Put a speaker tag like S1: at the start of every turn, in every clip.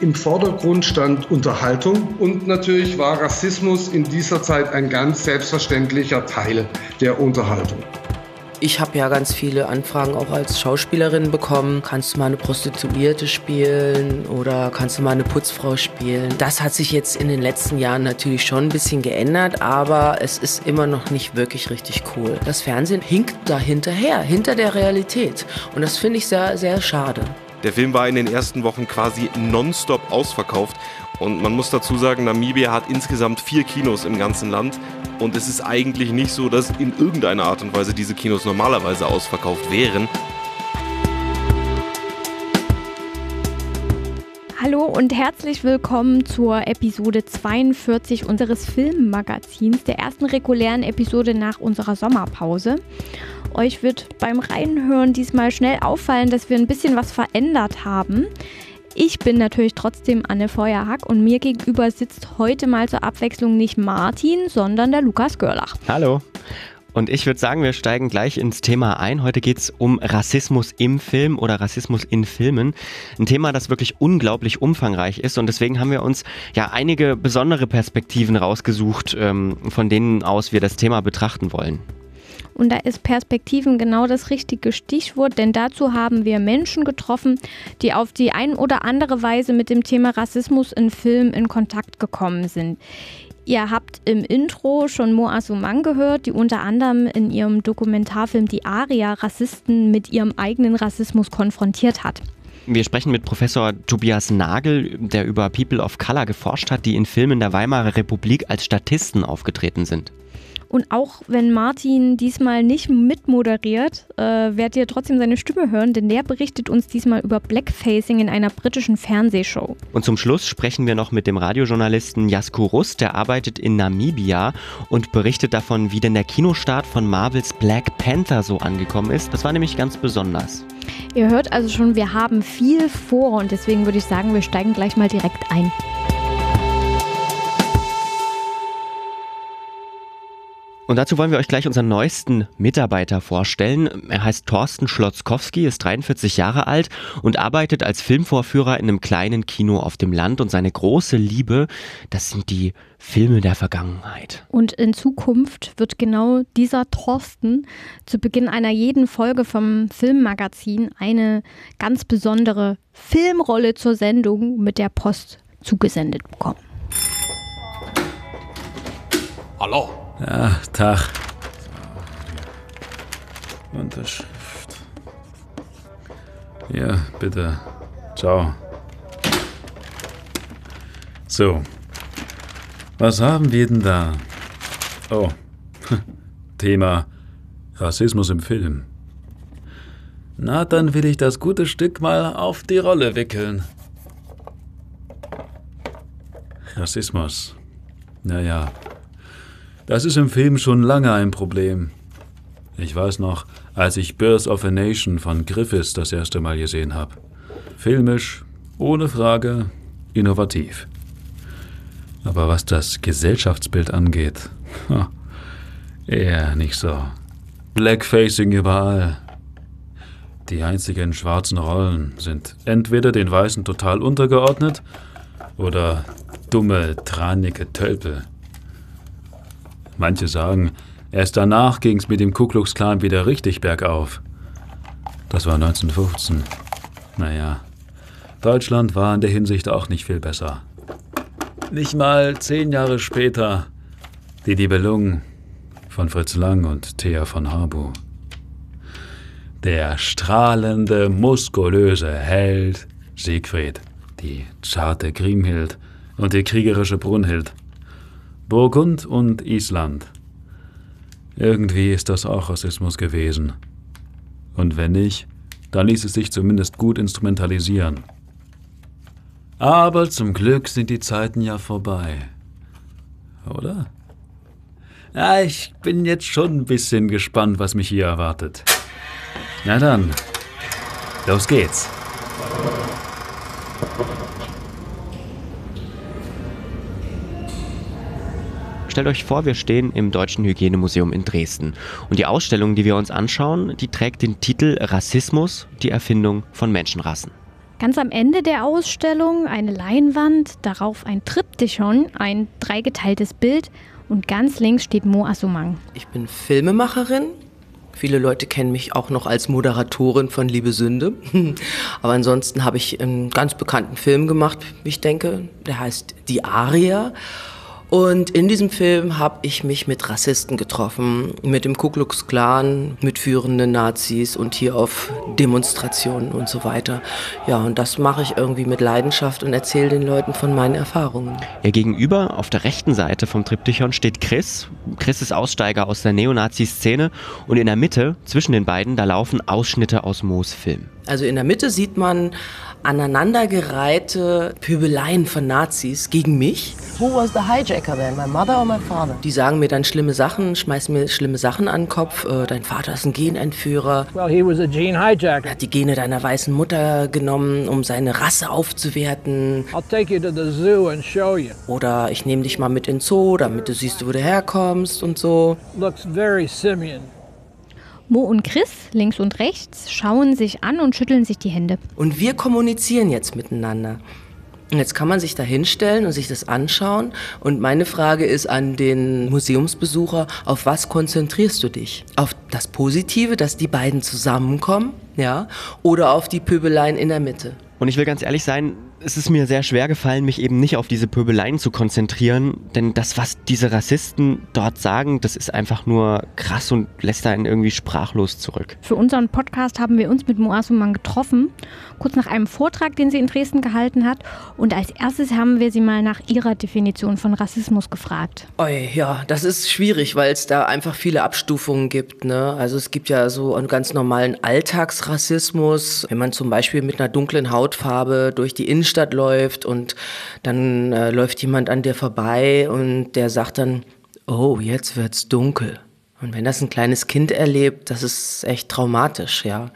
S1: Im Vordergrund stand Unterhaltung und natürlich war Rassismus in dieser Zeit ein ganz selbstverständlicher Teil der Unterhaltung.
S2: Ich habe ja ganz viele Anfragen auch als Schauspielerin bekommen. Kannst du mal eine Prostituierte spielen oder kannst du mal eine Putzfrau spielen? Das hat sich jetzt in den letzten Jahren natürlich schon ein bisschen geändert, aber es ist immer noch nicht wirklich richtig cool. Das Fernsehen hinkt da hinterher, hinter der Realität. Und das finde ich sehr, sehr schade.
S3: Der Film war in den ersten Wochen quasi nonstop ausverkauft. Und man muss dazu sagen, Namibia hat insgesamt vier Kinos im ganzen Land. Und es ist eigentlich nicht so, dass in irgendeiner Art und Weise diese Kinos normalerweise ausverkauft wären.
S4: Hallo und herzlich willkommen zur Episode 42 unseres Filmmagazins, der ersten regulären Episode nach unserer Sommerpause. Euch wird beim Reinhören diesmal schnell auffallen, dass wir ein bisschen was verändert haben. Ich bin natürlich trotzdem Anne Feuerhack und mir gegenüber sitzt heute mal zur Abwechslung nicht Martin, sondern der Lukas Görlach.
S5: Hallo. Und ich würde sagen, wir steigen gleich ins Thema ein. Heute geht es um Rassismus im Film oder Rassismus in Filmen. Ein Thema, das wirklich unglaublich umfangreich ist. Und deswegen haben wir uns ja einige besondere Perspektiven rausgesucht, ähm, von denen aus wir das Thema betrachten wollen.
S4: Und da ist Perspektiven genau das richtige Stichwort, denn dazu haben wir Menschen getroffen, die auf die ein oder andere Weise mit dem Thema Rassismus in Filmen in Kontakt gekommen sind. Ihr habt im Intro schon Mo Asuman gehört, die unter anderem in ihrem Dokumentarfilm Die Aria Rassisten mit ihrem eigenen Rassismus konfrontiert hat.
S5: Wir sprechen mit Professor Tobias Nagel, der über People of Color geforscht hat, die in Filmen der Weimarer Republik als Statisten aufgetreten sind.
S4: Und auch wenn Martin diesmal nicht mitmoderiert, äh, werdet ihr trotzdem seine Stimme hören, denn der berichtet uns diesmal über Blackfacing in einer britischen Fernsehshow.
S5: Und zum Schluss sprechen wir noch mit dem Radiojournalisten Jasko Russ, der arbeitet in Namibia und berichtet davon, wie denn der Kinostart von Marvels Black Panther so angekommen ist. Das war nämlich ganz besonders.
S4: Ihr hört also schon, wir haben viel vor und deswegen würde ich sagen, wir steigen gleich mal direkt ein.
S5: Und dazu wollen wir euch gleich unseren neuesten Mitarbeiter vorstellen. Er heißt Thorsten Schlotzkowski, ist 43 Jahre alt und arbeitet als Filmvorführer in einem kleinen Kino auf dem Land. Und seine große Liebe, das sind die Filme der Vergangenheit.
S4: Und in Zukunft wird genau dieser Thorsten zu Beginn einer jeden Folge vom Filmmagazin eine ganz besondere Filmrolle zur Sendung mit der Post zugesendet bekommen.
S6: Hallo.
S7: Ja, Tag. Unterschrift. Ja, bitte. Ciao. So. Was haben wir denn da? Oh. Thema Rassismus im Film. Na, dann will ich das gute Stück mal auf die Rolle wickeln. Rassismus. Naja, das ist im Film schon lange ein Problem. Ich weiß noch, als ich Birth of a Nation von Griffiths das erste Mal gesehen habe. Filmisch, ohne Frage, innovativ. Aber was das Gesellschaftsbild angeht, eher nicht so. Blackfacing überall. Die einzigen schwarzen Rollen sind entweder den Weißen total untergeordnet oder dumme, tranige Tölpel. Manche sagen, erst danach ging es mit dem Ku Klux Klan wieder richtig bergauf. Das war 1915. Naja, Deutschland war in der Hinsicht auch nicht viel besser. Nicht mal zehn Jahre später die Nibelungen von Fritz Lang und Thea von Harbu. Der strahlende, muskulöse Held Siegfried, die zarte Grimhild und die kriegerische Brunhild – Burgund und Island. Irgendwie ist das auch Rassismus gewesen. Und wenn nicht, dann ließ es sich zumindest gut instrumentalisieren. Aber zum Glück sind die Zeiten ja vorbei. Oder? Ja, ich bin jetzt schon ein bisschen gespannt, was mich hier erwartet. Na dann, los geht's.
S5: Stellt euch vor, wir stehen im Deutschen Hygienemuseum in Dresden. Und die Ausstellung, die wir uns anschauen, die trägt den Titel Rassismus, die Erfindung von Menschenrassen.
S4: Ganz am Ende der Ausstellung eine Leinwand, darauf ein Triptychon, ein dreigeteiltes Bild und ganz links steht Mo Assumang.
S2: Ich bin Filmemacherin. Viele Leute kennen mich auch noch als Moderatorin von Liebe Sünde. Aber ansonsten habe ich einen ganz bekannten Film gemacht, wie ich denke. Der heißt Die Aria. Und in diesem Film habe ich mich mit Rassisten getroffen, mit dem Ku Klux Klan, mit führenden Nazis und hier auf Demonstrationen und so weiter. Ja, und das mache ich irgendwie mit Leidenschaft und erzähle den Leuten von meinen Erfahrungen.
S5: Ihr gegenüber auf der rechten Seite vom Triptychon steht Chris. Chris ist Aussteiger aus der Neonazi-Szene und in der Mitte, zwischen den beiden, da laufen Ausschnitte aus Moos Film.
S2: Also in der Mitte sieht man aneinandergereihte Pöbeleien von Nazis gegen mich.
S6: Who was the hijacker then, my mother or my father?
S2: Die sagen mir dann schlimme Sachen, schmeißen mir schlimme Sachen an den Kopf. Äh, dein Vater ist ein Genentführer.
S6: Well, he was a gene hijacker.
S2: Er hat die Gene deiner weißen Mutter genommen, um seine Rasse aufzuwerten.
S6: I'll take you to the zoo and show you.
S2: Oder ich nehme dich mal mit ins Zoo, damit du siehst, wo du herkommst und so.
S6: Looks very simian.
S4: Mo und Chris, links und rechts, schauen sich an und schütteln sich die Hände.
S2: Und wir kommunizieren jetzt miteinander. Und jetzt kann man sich da hinstellen und sich das anschauen. Und meine Frage ist an den Museumsbesucher, auf was konzentrierst du dich? Auf das Positive, dass die beiden zusammenkommen, ja? Oder auf die Pöbeleien in der Mitte?
S5: Und ich will ganz ehrlich sein, es ist mir sehr schwer gefallen, mich eben nicht auf diese Pöbeleien zu konzentrieren, denn das, was diese Rassisten dort sagen, das ist einfach nur krass und lässt einen irgendwie sprachlos zurück.
S4: Für unseren Podcast haben wir uns mit Moasuman getroffen, kurz nach einem Vortrag, den sie in Dresden gehalten hat. Und als erstes haben wir sie mal nach ihrer Definition von Rassismus gefragt.
S2: Oi, ja, das ist schwierig, weil es da einfach viele Abstufungen gibt. Ne? Also es gibt ja so einen ganz normalen Alltagsrassismus, wenn man zum Beispiel mit einer dunklen Hautfarbe durch die Innenstadt läuft und dann äh, läuft jemand an dir vorbei und der sagt dann, oh, jetzt wird's dunkel. Und wenn das ein kleines Kind erlebt, das ist echt traumatisch, ja.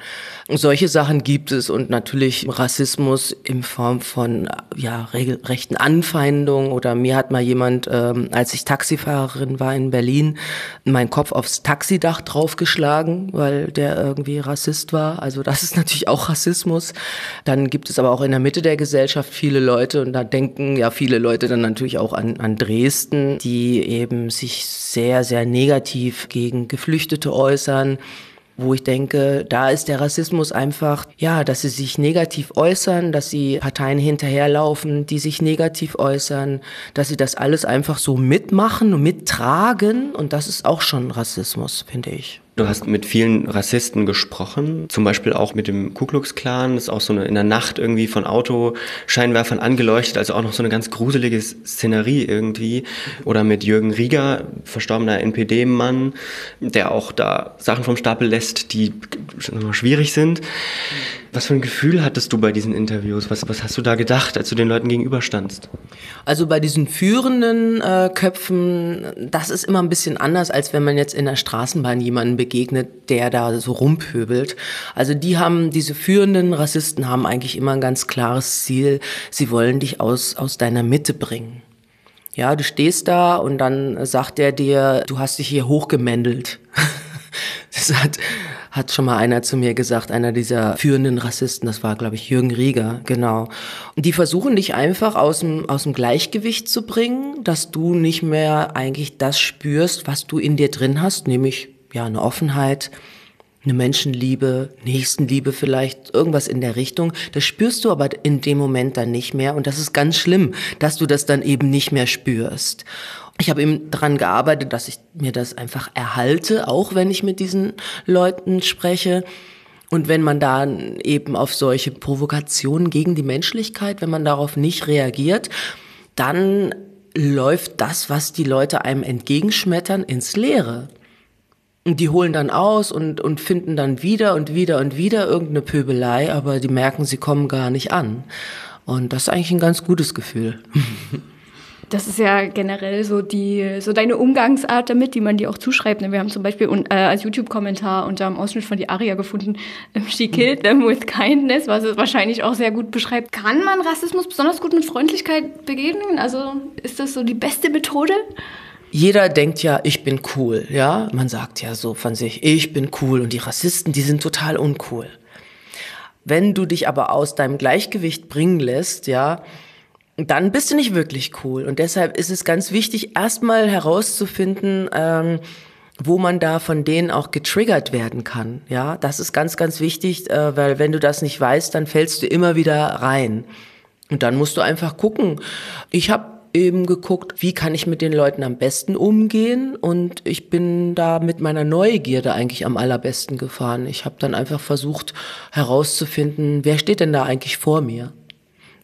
S2: Solche Sachen gibt es und natürlich Rassismus in Form von ja regelrechten Anfeindungen oder mir hat mal jemand, ähm, als ich Taxifahrerin war in Berlin, meinen Kopf aufs Taxidach draufgeschlagen, weil der irgendwie Rassist war. Also das ist natürlich auch Rassismus. Dann gibt es aber auch in der Mitte der Gesellschaft viele Leute und da denken ja viele Leute dann natürlich auch an, an Dresden, die eben sich sehr, sehr negativ gegen Geflüchtete äußern wo ich denke, da ist der Rassismus einfach, ja, dass sie sich negativ äußern, dass sie Parteien hinterherlaufen, die sich negativ äußern, dass sie das alles einfach so mitmachen und mittragen und das ist auch schon Rassismus, finde ich.
S5: Du hast mit vielen Rassisten gesprochen, zum Beispiel auch mit dem Ku Klux Klan, ist auch so eine in der Nacht irgendwie von Autoscheinwerfern angeleuchtet, also auch noch so eine ganz gruselige Szenerie irgendwie. Oder mit Jürgen Rieger, verstorbener NPD-Mann, der auch da Sachen vom Stapel lässt, die schwierig sind. Was für ein Gefühl hattest du bei diesen Interviews? Was, was hast du da gedacht, als du den Leuten gegenüberstandst?
S2: Also bei diesen führenden äh, Köpfen, das ist immer ein bisschen anders, als wenn man jetzt in der Straßenbahn jemanden begegnet, der da so rumpöbelt. Also die haben, diese führenden Rassisten haben eigentlich immer ein ganz klares Ziel. Sie wollen dich aus, aus deiner Mitte bringen. Ja, du stehst da und dann sagt er dir, du hast dich hier hochgemändelt. Das hat, hat schon mal einer zu mir gesagt, einer dieser führenden Rassisten, das war, glaube ich, Jürgen Rieger, genau. Und die versuchen dich einfach aus dem, aus dem Gleichgewicht zu bringen, dass du nicht mehr eigentlich das spürst, was du in dir drin hast, nämlich ja eine Offenheit, eine Menschenliebe, Nächstenliebe vielleicht, irgendwas in der Richtung. Das spürst du aber in dem Moment dann nicht mehr und das ist ganz schlimm, dass du das dann eben nicht mehr spürst. Ich habe eben daran gearbeitet, dass ich mir das einfach erhalte, auch wenn ich mit diesen Leuten spreche. Und wenn man da eben auf solche Provokationen gegen die Menschlichkeit, wenn man darauf nicht reagiert, dann läuft das, was die Leute einem entgegenschmettern, ins Leere. Und die holen dann aus und, und finden dann wieder und wieder und wieder irgendeine Pöbelei, aber die merken, sie kommen gar nicht an. Und das ist eigentlich ein ganz gutes Gefühl.
S4: Das ist ja generell so die, so deine Umgangsart damit, die man dir auch zuschreibt. Ne? Wir haben zum Beispiel äh, als YouTube-Kommentar unter einem Ausschnitt von die Aria gefunden, ähm, she killed them with kindness, was es wahrscheinlich auch sehr gut beschreibt. Kann man Rassismus besonders gut mit Freundlichkeit begegnen? Also ist das so die beste Methode?
S2: Jeder denkt ja, ich bin cool, ja. Man sagt ja so von sich, ich bin cool und die Rassisten, die sind total uncool. Wenn du dich aber aus deinem Gleichgewicht bringen lässt, ja, dann bist du nicht wirklich cool. Und deshalb ist es ganz wichtig, erstmal herauszufinden, ähm, wo man da von denen auch getriggert werden kann. Ja, das ist ganz, ganz wichtig, äh, weil wenn du das nicht weißt, dann fällst du immer wieder rein. Und dann musst du einfach gucken. Ich habe eben geguckt, wie kann ich mit den Leuten am besten umgehen und ich bin da mit meiner Neugierde eigentlich am allerbesten gefahren. Ich habe dann einfach versucht herauszufinden, wer steht denn da eigentlich vor mir?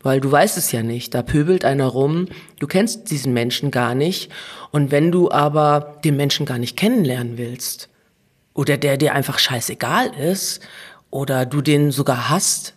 S2: Weil du weißt es ja nicht, da pöbelt einer rum, du kennst diesen Menschen gar nicht. Und wenn du aber den Menschen gar nicht kennenlernen willst oder der dir einfach scheißegal ist oder du den sogar hast,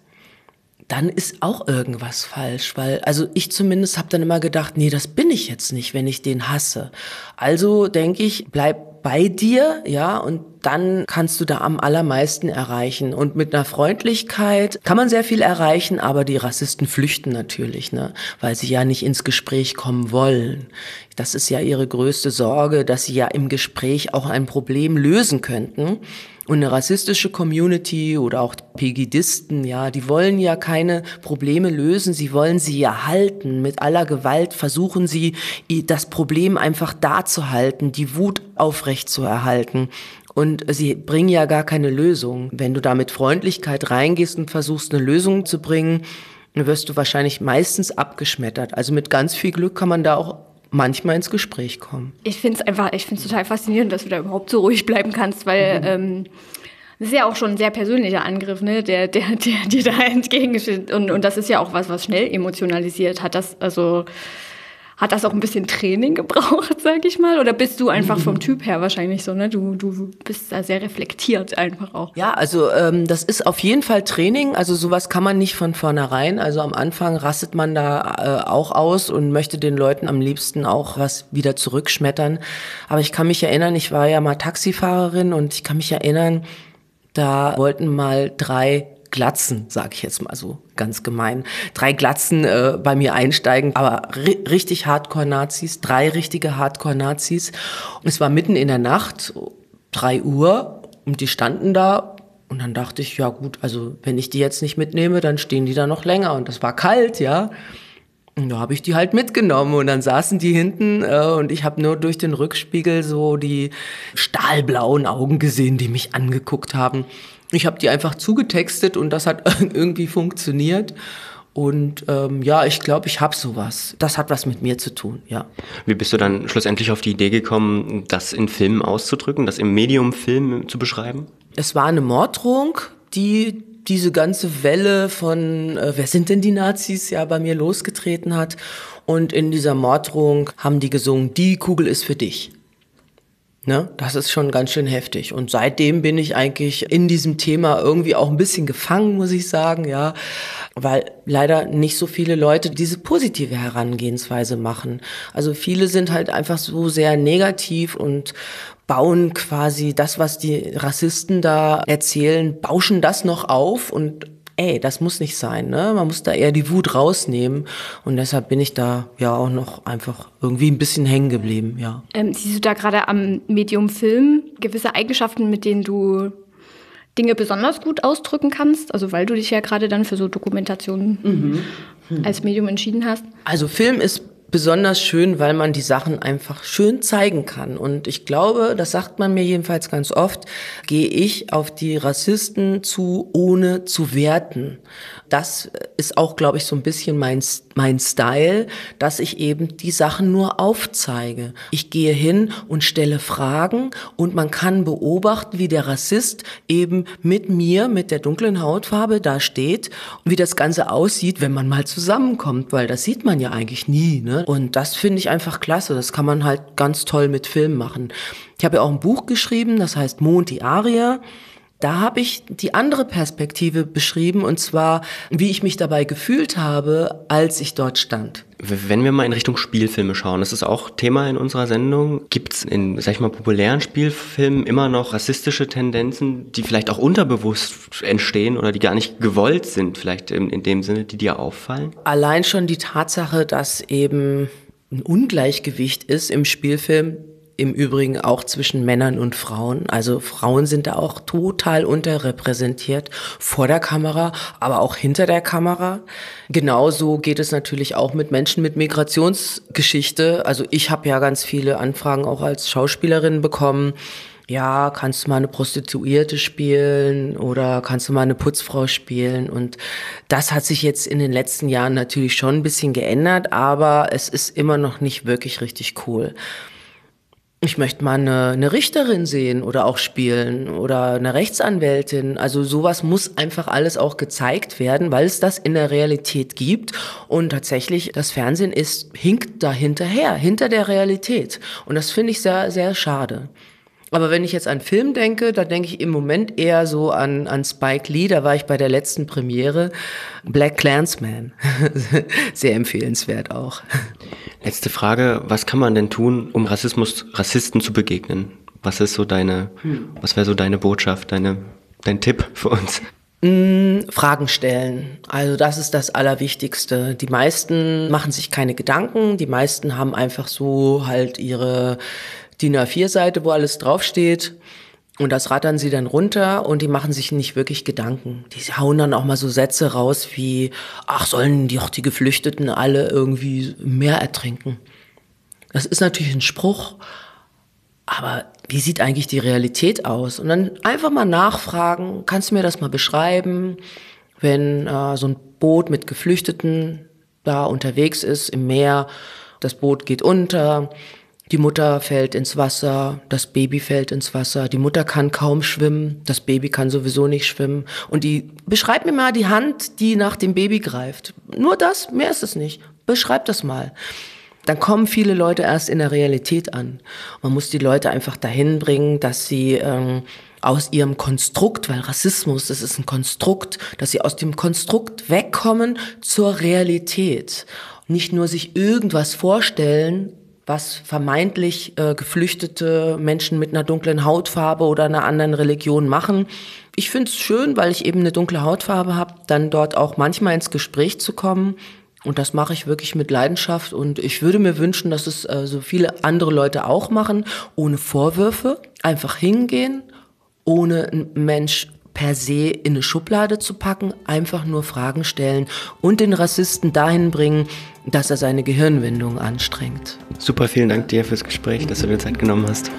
S2: dann ist auch irgendwas falsch, weil also ich zumindest habe dann immer gedacht, nee, das bin ich jetzt nicht, wenn ich den hasse. Also denke ich, bleib bei dir, ja, und dann kannst du da am allermeisten erreichen. Und mit einer Freundlichkeit kann man sehr viel erreichen, aber die Rassisten flüchten natürlich, ne, weil sie ja nicht ins Gespräch kommen wollen. Das ist ja ihre größte Sorge, dass sie ja im Gespräch auch ein Problem lösen könnten. Und eine rassistische Community oder auch Pegidisten, ja, die wollen ja keine Probleme lösen, sie wollen sie ja halten. Mit aller Gewalt versuchen sie, das Problem einfach da zu halten, die Wut aufrecht zu erhalten. Und sie bringen ja gar keine Lösung. Wenn du da mit Freundlichkeit reingehst und versuchst, eine Lösung zu bringen, wirst du wahrscheinlich meistens abgeschmettert. Also mit ganz viel Glück kann man da auch manchmal ins Gespräch kommen.
S4: Ich finde es einfach, ich finde es total faszinierend, dass du da überhaupt so ruhig bleiben kannst, weil mhm. ähm, das ist ja auch schon ein sehr persönlicher Angriff, ne, der, der, der dir da entgegensteht. Und, und das ist ja auch was, was schnell emotionalisiert hat. Das, also hat das auch ein bisschen Training gebraucht, sag ich mal? Oder bist du einfach vom Typ her wahrscheinlich so, ne? Du, du bist da sehr reflektiert einfach auch.
S2: Ja, also ähm, das ist auf jeden Fall Training. Also sowas kann man nicht von vornherein. Also am Anfang rastet man da äh, auch aus und möchte den Leuten am liebsten auch was wieder zurückschmettern. Aber ich kann mich erinnern, ich war ja mal Taxifahrerin und ich kann mich erinnern, da wollten mal drei Glatzen, sag ich jetzt mal so ganz gemein, drei Glatzen äh, bei mir einsteigen, aber ri richtig Hardcore-Nazis, drei richtige Hardcore-Nazis. Und es war mitten in der Nacht, drei Uhr, und die standen da. Und dann dachte ich, ja gut, also wenn ich die jetzt nicht mitnehme, dann stehen die da noch länger. Und das war kalt, ja. Und da habe ich die halt mitgenommen und dann saßen die hinten äh, und ich habe nur durch den Rückspiegel so die stahlblauen Augen gesehen, die mich angeguckt haben. Ich habe die einfach zugetextet und das hat irgendwie funktioniert. Und ähm, ja, ich glaube, ich habe sowas. Das hat was mit mir zu tun, ja.
S5: Wie bist du dann schlussendlich auf die Idee gekommen, das in Filmen auszudrücken, das im Medium Film zu beschreiben?
S2: Es war eine Morddrohung, die diese ganze Welle von, äh, wer sind denn die Nazis, ja bei mir losgetreten hat. Und in dieser Morddrohung haben die gesungen, die Kugel ist für dich. Ne? Das ist schon ganz schön heftig. Und seitdem bin ich eigentlich in diesem Thema irgendwie auch ein bisschen gefangen, muss ich sagen, ja. Weil leider nicht so viele Leute diese positive Herangehensweise machen. Also viele sind halt einfach so sehr negativ und bauen quasi das, was die Rassisten da erzählen, bauschen das noch auf und ey, das muss nicht sein, ne? Man muss da eher die Wut rausnehmen. Und deshalb bin ich da ja auch noch einfach irgendwie ein bisschen hängen geblieben, ja.
S4: Ähm, siehst du da gerade am Medium Film gewisse Eigenschaften, mit denen du Dinge besonders gut ausdrücken kannst? Also weil du dich ja gerade dann für so Dokumentationen mhm. Mhm. als Medium entschieden hast.
S2: Also Film ist besonders schön, weil man die Sachen einfach schön zeigen kann. Und ich glaube, das sagt man mir jedenfalls ganz oft, gehe ich auf die Rassisten zu, ohne zu werten das ist auch, glaube ich, so ein bisschen mein, mein Style, dass ich eben die Sachen nur aufzeige. Ich gehe hin und stelle Fragen und man kann beobachten, wie der Rassist eben mit mir, mit der dunklen Hautfarbe da steht und wie das Ganze aussieht, wenn man mal zusammenkommt, weil das sieht man ja eigentlich nie. Ne? Und das finde ich einfach klasse. Das kann man halt ganz toll mit Film machen. Ich habe ja auch ein Buch geschrieben, das heißt Mond die Aria. Da habe ich die andere Perspektive beschrieben und zwar, wie ich mich dabei gefühlt habe, als ich dort stand.
S5: Wenn wir mal in Richtung Spielfilme schauen, das ist auch Thema in unserer Sendung. Gibt es in, sag ich mal, populären Spielfilmen immer noch rassistische Tendenzen, die vielleicht auch unterbewusst entstehen oder die gar nicht gewollt sind, vielleicht in, in dem Sinne, die dir auffallen?
S2: Allein schon die Tatsache, dass eben ein Ungleichgewicht ist im Spielfilm, im Übrigen auch zwischen Männern und Frauen. Also Frauen sind da auch total unterrepräsentiert vor der Kamera, aber auch hinter der Kamera. Genauso geht es natürlich auch mit Menschen mit Migrationsgeschichte. Also ich habe ja ganz viele Anfragen auch als Schauspielerin bekommen ja, kannst du mal eine Prostituierte spielen oder kannst du mal eine Putzfrau spielen? Und das hat sich jetzt in den letzten Jahren natürlich schon ein bisschen geändert, aber es ist immer noch nicht wirklich richtig cool. Ich möchte mal eine, eine Richterin sehen oder auch spielen oder eine Rechtsanwältin. Also sowas muss einfach alles auch gezeigt werden, weil es das in der Realität gibt. Und tatsächlich, das Fernsehen ist, hinkt da hinterher, hinter der Realität. Und das finde ich sehr, sehr schade. Aber wenn ich jetzt an Film denke, da denke ich im Moment eher so an, an Spike Lee. Da war ich bei der letzten Premiere. Black Clansman. Sehr empfehlenswert auch.
S5: Letzte Frage. Was kann man denn tun, um Rassismus, Rassisten zu begegnen? Was ist so deine, hm. was wäre so deine Botschaft, deine, dein Tipp für uns?
S2: Mm, Fragen stellen. Also das ist das Allerwichtigste. Die meisten machen sich keine Gedanken. Die meisten haben einfach so halt ihre DIN A4-Seite, wo alles draufsteht. Und das rattern sie dann runter und die machen sich nicht wirklich Gedanken. Die hauen dann auch mal so Sätze raus wie, ach, sollen die auch die Geflüchteten alle irgendwie mehr ertrinken? Das ist natürlich ein Spruch, aber wie sieht eigentlich die Realität aus? Und dann einfach mal nachfragen, kannst du mir das mal beschreiben, wenn äh, so ein Boot mit Geflüchteten da unterwegs ist im Meer, das Boot geht unter, die Mutter fällt ins Wasser, das Baby fällt ins Wasser, die Mutter kann kaum schwimmen, das Baby kann sowieso nicht schwimmen. Und die, beschreib mir mal die Hand, die nach dem Baby greift. Nur das, mehr ist es nicht. Beschreib das mal. Dann kommen viele Leute erst in der Realität an. Man muss die Leute einfach dahin bringen, dass sie ähm, aus ihrem Konstrukt, weil Rassismus, das ist ein Konstrukt, dass sie aus dem Konstrukt wegkommen zur Realität. Nicht nur sich irgendwas vorstellen, was vermeintlich äh, geflüchtete Menschen mit einer dunklen Hautfarbe oder einer anderen Religion machen. Ich finde es schön, weil ich eben eine dunkle Hautfarbe habe, dann dort auch manchmal ins Gespräch zu kommen. Und das mache ich wirklich mit Leidenschaft. Und ich würde mir wünschen, dass es äh, so viele andere Leute auch machen, ohne Vorwürfe, einfach hingehen, ohne ein Mensch per se in eine Schublade zu packen, einfach nur Fragen stellen und den Rassisten dahin bringen, dass er seine Gehirnwindung anstrengt.
S5: Super, vielen Dank dir fürs Gespräch, dass du dir Zeit genommen hast.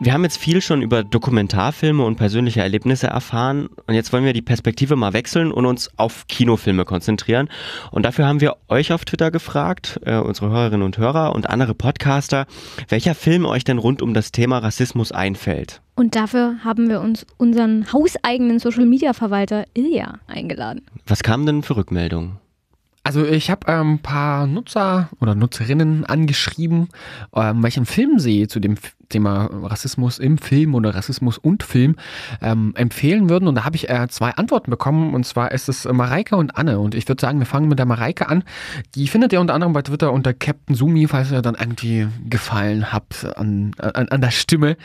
S5: Wir haben jetzt viel schon über Dokumentarfilme und persönliche Erlebnisse erfahren und jetzt wollen wir die Perspektive mal wechseln und uns auf Kinofilme konzentrieren. Und dafür haben wir euch auf Twitter gefragt, äh, unsere Hörerinnen und Hörer und andere Podcaster, welcher Film euch denn rund um das Thema Rassismus einfällt.
S4: Und dafür haben wir uns unseren hauseigenen Social-Media-Verwalter Ilja eingeladen.
S5: Was kamen denn für Rückmeldungen?
S8: Also ich habe ein ähm, paar Nutzer oder Nutzerinnen angeschrieben, ähm, welchen Film sie zu dem Thema Rassismus im Film oder Rassismus und Film ähm, empfehlen würden. Und da habe ich äh, zwei Antworten bekommen. Und zwar ist es Mareike und Anne. Und ich würde sagen, wir fangen mit der Mareike an. Die findet ihr unter anderem bei Twitter unter Captain Sumi, falls ihr dann irgendwie gefallen habt an, an, an der Stimme.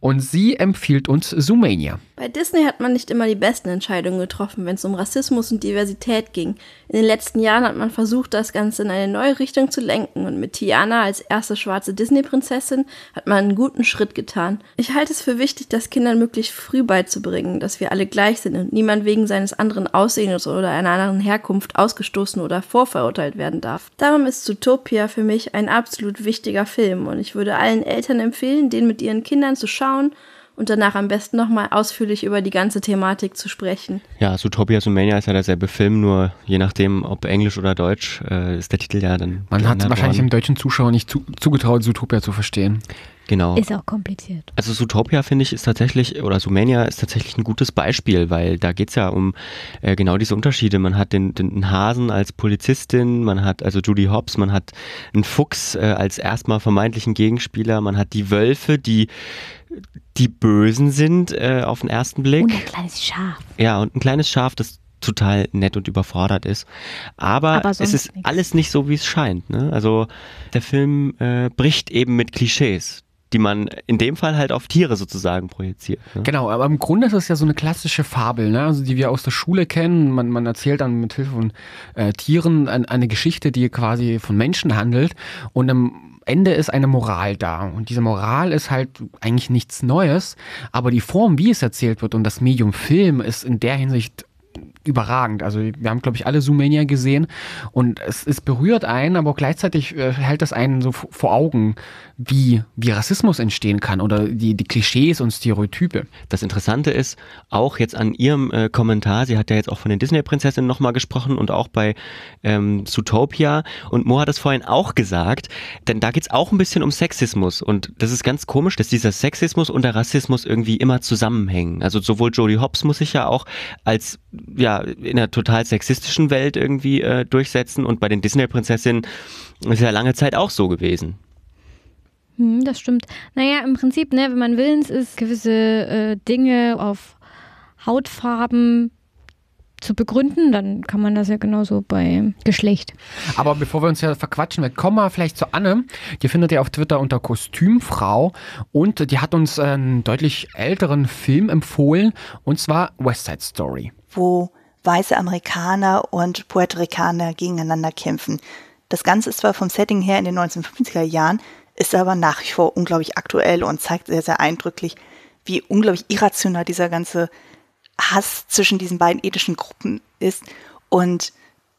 S8: Und sie empfiehlt uns Zoomania.
S9: Bei Disney hat man nicht immer die besten Entscheidungen getroffen, wenn es um Rassismus und Diversität ging. In den letzten Jahren hat man versucht, das Ganze in eine neue Richtung zu lenken. Und mit Tiana als erste schwarze Disney-Prinzessin hat man einen guten Schritt getan. Ich halte es für wichtig, das Kindern möglichst früh beizubringen, dass wir alle gleich sind und niemand wegen seines anderen Aussehens oder einer anderen Herkunft ausgestoßen oder vorverurteilt werden darf. Darum ist Zootopia für mich ein absolut wichtiger Film und ich würde allen Eltern empfehlen, den mit ihren Kindern zu schauen und danach am besten nochmal ausführlich über die ganze Thematik zu sprechen.
S5: Ja, Zootopia Sumania ist ja derselbe Film, nur je nachdem, ob Englisch oder Deutsch, äh, ist der Titel ja dann.
S8: Man hat wahrscheinlich worden. dem deutschen Zuschauer nicht zu, zugetraut, Zootopia zu verstehen.
S5: Genau.
S4: Ist auch kompliziert.
S5: Also Zootopia finde ich ist tatsächlich, oder Sumania ist tatsächlich ein gutes Beispiel, weil da geht es ja um äh, genau diese Unterschiede. Man hat den, den Hasen als Polizistin, man hat also Judy Hobbs, man hat einen Fuchs äh, als erstmal vermeintlichen Gegenspieler, man hat die Wölfe, die die Bösen sind äh, auf den ersten Blick.
S4: Und ein kleines Schaf.
S5: Ja, und ein kleines Schaf, das total nett und überfordert ist. Aber, Aber es ist nix. alles nicht so, wie es scheint. Ne? Also der Film äh, bricht eben mit Klischees. Die man in dem Fall halt auf Tiere sozusagen projiziert. Ne?
S8: Genau, aber im Grunde ist es ja so eine klassische Fabel, ne? also die wir aus der Schule kennen. Man, man erzählt dann mit Hilfe von äh, Tieren ein, eine Geschichte, die quasi von Menschen handelt und am Ende ist eine Moral da. Und diese Moral ist halt eigentlich nichts Neues, aber die Form, wie es erzählt wird und das Medium Film ist in der Hinsicht überragend. Also wir haben, glaube ich, alle Zoomania gesehen und es, es berührt einen, aber gleichzeitig äh, hält das einen so vor Augen, wie, wie Rassismus entstehen kann oder die, die Klischees und Stereotype.
S5: Das Interessante ist auch jetzt an ihrem äh, Kommentar, sie hat ja jetzt auch von den Disney-Prinzessinnen nochmal gesprochen und auch bei ähm, Zootopia und Mo hat es vorhin auch gesagt, denn da geht es auch ein bisschen um Sexismus und das ist ganz komisch, dass dieser Sexismus und der Rassismus irgendwie immer zusammenhängen. Also sowohl Jodie Hobbs muss sich ja auch als ja in einer total sexistischen Welt irgendwie äh, durchsetzen und bei den Disney-Prinzessinnen ist ja lange Zeit auch so gewesen.
S4: Hm, das stimmt. Naja, im Prinzip, ne, wenn man willens ist, gewisse äh, Dinge auf Hautfarben zu begründen, dann kann man das ja genauso bei Geschlecht.
S8: Aber bevor wir uns ja verquatschen, wir kommen mal vielleicht zu Anne. Die findet ihr auf Twitter unter Kostümfrau und die hat uns einen deutlich älteren Film empfohlen und zwar West Side Story.
S10: Wo weiße Amerikaner und Puerto Ricaner gegeneinander kämpfen. Das Ganze ist zwar vom Setting her in den 1950er Jahren, ist aber nach wie vor unglaublich aktuell und zeigt sehr, sehr eindrücklich, wie unglaublich irrational dieser ganze Hass zwischen diesen beiden ethischen Gruppen ist und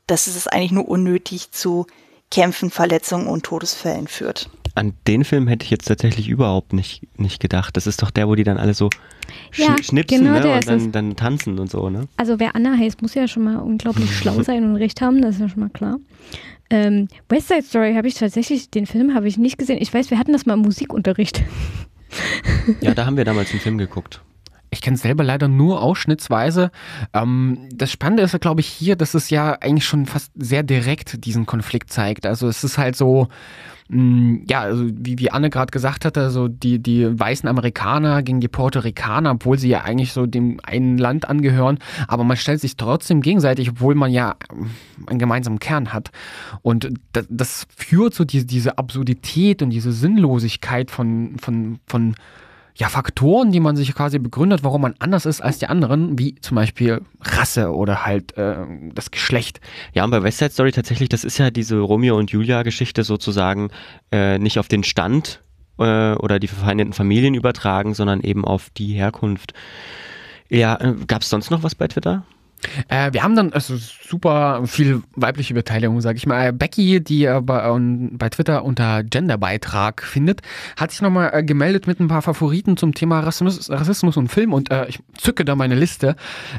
S10: dass es eigentlich nur unnötig zu Kämpfen, Verletzungen und Todesfällen führt.
S5: An den Film hätte ich jetzt tatsächlich überhaupt nicht, nicht gedacht. Das ist doch der, wo die dann alle so
S4: Ja,
S5: schnipsen
S4: genau
S5: ne? und dann, dann tanzen und so. Ne?
S4: Also wer Anna heißt, muss ja schon mal unglaublich schlau sein und recht haben, das ist ja schon mal klar. Ähm, West Side Story habe ich tatsächlich, den Film habe ich nicht gesehen. Ich weiß, wir hatten das mal im Musikunterricht.
S5: Ja, da haben wir damals einen Film geguckt.
S8: Ich kenne es selber leider nur ausschnittsweise. Ähm, das Spannende ist ja, glaube ich, hier, dass es ja eigentlich schon fast sehr direkt diesen Konflikt zeigt. Also es ist halt so, mh, ja, also wie, wie Anne gerade gesagt hatte, so die, die weißen Amerikaner gegen die Puerto Ricaner, obwohl sie ja eigentlich so dem einen Land angehören, aber man stellt sich trotzdem gegenseitig, obwohl man ja ähm, einen gemeinsamen Kern hat. Und das, das führt so diese, diese Absurdität und diese Sinnlosigkeit von, von, von ja, Faktoren, die man sich quasi begründet, warum man anders ist als die anderen, wie zum Beispiel Rasse oder halt äh, das Geschlecht.
S5: Ja, und bei West Side Story tatsächlich, das ist ja diese Romeo und Julia-Geschichte sozusagen äh, nicht auf den Stand äh, oder die verfeindeten Familien übertragen, sondern eben auf die Herkunft. Ja, äh, gab es sonst noch was bei Twitter?
S8: Äh, wir haben dann also super viel weibliche Beteiligung, sag ich mal. Becky, die äh, bei, ähm, bei Twitter unter Genderbeitrag findet, hat sich nochmal äh, gemeldet mit ein paar Favoriten zum Thema Rassismus, Rassismus und Film und äh, ich zücke da meine Liste,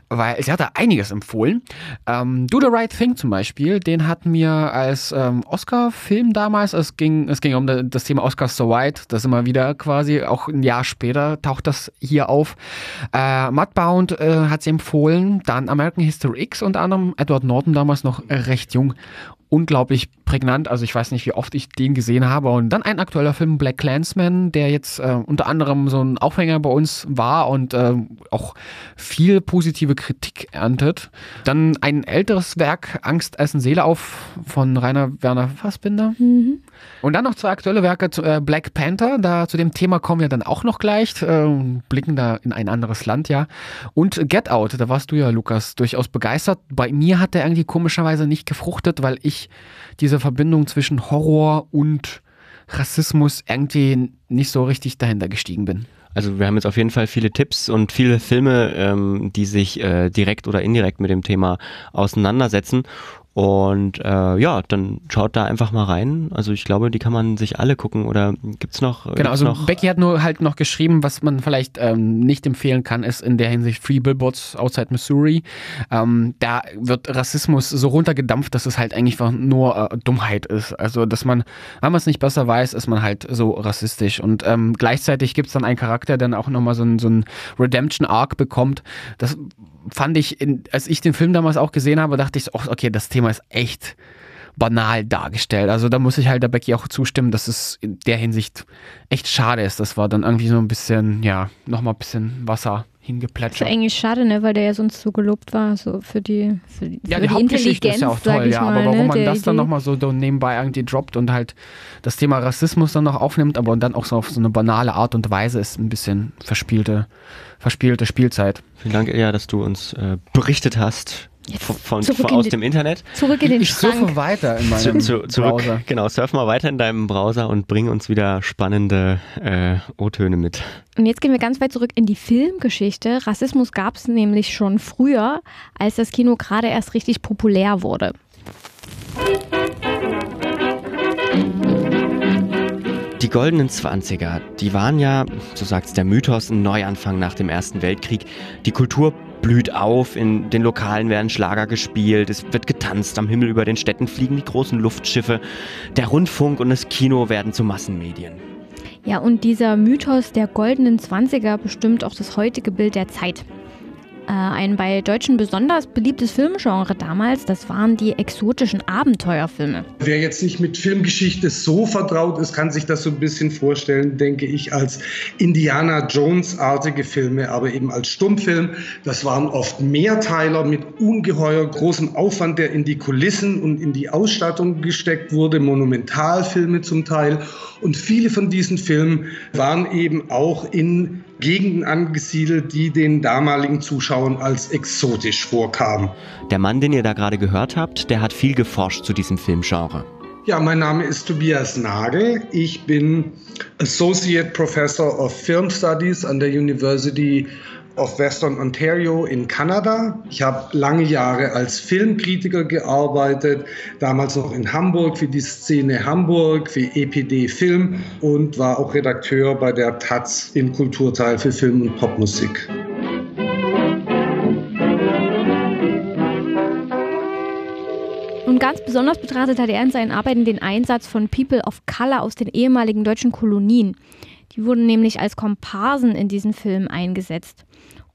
S8: weil sie hat da einiges empfohlen. Ähm, Do the Right Thing zum Beispiel, den hat mir als ähm, Oscar-Film damals, es ging, es ging um das Thema Oscars So White, das immer wieder quasi, auch ein Jahr später taucht das hier auf. Äh, Mudbound äh, hat sie empfohlen, dann American History X unter anderem, Edward Norton damals noch recht jung, unglaublich prägnant, also ich weiß nicht, wie oft ich den gesehen habe und dann ein aktueller Film, Black Clansman, der jetzt äh, unter anderem so ein Aufhänger bei uns war und äh, auch viel positive Kritik erntet. Dann ein älteres Werk, Angst, Essen, Seele auf von Rainer Werner Fassbinder.
S4: Mhm.
S8: Und dann noch zwei aktuelle Werke, zu, äh, Black Panther, da zu dem Thema kommen wir dann auch noch gleich, äh, blicken da in ein anderes Land, ja. Und Get Out, da warst du ja, Lukas, durchaus begeistert. Bei mir hat der irgendwie komischerweise nicht gefruchtet, weil ich diese Verbindung zwischen Horror und Rassismus irgendwie nicht so richtig dahinter gestiegen bin.
S5: Also wir haben jetzt auf jeden Fall viele Tipps und viele Filme, ähm, die sich äh, direkt oder indirekt mit dem Thema auseinandersetzen. Und äh, ja, dann schaut da einfach mal rein. Also ich glaube, die kann man sich alle gucken. Oder gibt's noch?
S8: Genau,
S5: gibt's
S8: also
S5: noch?
S8: Becky hat nur halt noch geschrieben, was man vielleicht ähm, nicht empfehlen kann, ist in der Hinsicht Free Billboards Outside Missouri. Ähm, da wird Rassismus so runtergedampft, dass es halt eigentlich einfach nur äh, Dummheit ist. Also, dass man, wenn man es nicht besser weiß, ist man halt so rassistisch. Und ähm, gleichzeitig gibt's dann einen Charakter, der dann auch nochmal so ein, so ein Redemption-Arc bekommt. Das fand ich, in, als ich den Film damals auch gesehen habe, dachte ich so, oh, okay, das Thema ist echt banal dargestellt. Also da muss ich halt der Becky auch zustimmen, dass es in der Hinsicht echt schade ist. Das war dann irgendwie so ein bisschen, ja, nochmal ein bisschen Wasser hingeplätschert.
S4: Das ist eigentlich schade, ne, weil der ja sonst so gelobt war, so für die, für,
S8: Ja,
S4: für
S8: die, Hauptgeschichte ist ja auch toll, ja,
S4: mal,
S8: aber warum
S4: ne,
S8: man
S4: der
S8: das dann
S4: Idee.
S8: nochmal so nebenbei irgendwie droppt und halt das Thema Rassismus dann noch aufnimmt, aber dann auch so auf so eine banale Art und Weise ist ein bisschen verspielte, verspielte Spielzeit.
S5: Vielen Dank, Ilja, dass du uns äh, berichtet hast von, von, aus dem Internet.
S4: Zurück in den
S8: Ich surfe
S4: Schrank.
S8: weiter in
S5: Zu,
S8: meinem
S5: zu, zurück,
S8: Browser.
S5: genau, surf mal weiter in deinem Browser und bring uns wieder spannende äh, O-Töne mit.
S4: Und jetzt gehen wir ganz weit zurück in die Filmgeschichte. Rassismus gab es nämlich schon früher, als das Kino gerade erst richtig populär wurde.
S5: Die goldenen Zwanziger, die waren ja, so sagt's der Mythos, ein Neuanfang nach dem Ersten Weltkrieg. Die Kultur blüht auf, in den Lokalen werden Schlager gespielt, es wird getanzt, am Himmel über den Städten fliegen die großen Luftschiffe, der Rundfunk und das Kino werden zu Massenmedien.
S4: Ja, und dieser Mythos der goldenen Zwanziger bestimmt auch das heutige Bild der Zeit. Äh, ein bei Deutschen besonders beliebtes Filmgenre damals, das waren die exotischen Abenteuerfilme.
S1: Wer jetzt nicht mit Filmgeschichte so vertraut ist, kann sich das so ein bisschen vorstellen, denke ich, als Indiana Jones-artige Filme, aber eben als Stummfilm. Das waren oft Mehrteiler mit ungeheuer großem Aufwand, der in die Kulissen und in die Ausstattung gesteckt wurde, Monumentalfilme zum Teil. Und viele von diesen Filmen waren eben auch in Gegenden angesiedelt, die den damaligen Zuschauern als exotisch vorkamen.
S5: Der Mann, den ihr da gerade gehört habt, der hat viel geforscht zu diesem Filmgenre.
S1: Ja, mein Name ist Tobias Nagel. Ich bin Associate Professor of Film Studies an der University of Western Ontario in Kanada. Ich habe lange Jahre als Filmkritiker gearbeitet, damals noch in Hamburg für die Szene Hamburg, für EPD Film und war auch Redakteur bei der Taz im Kulturteil für Film und Popmusik.
S4: Und ganz besonders betrachtet hat er in seinen Arbeiten den Einsatz von People of Color aus den ehemaligen deutschen Kolonien. Die wurden nämlich als Komparsen in diesen Filmen eingesetzt.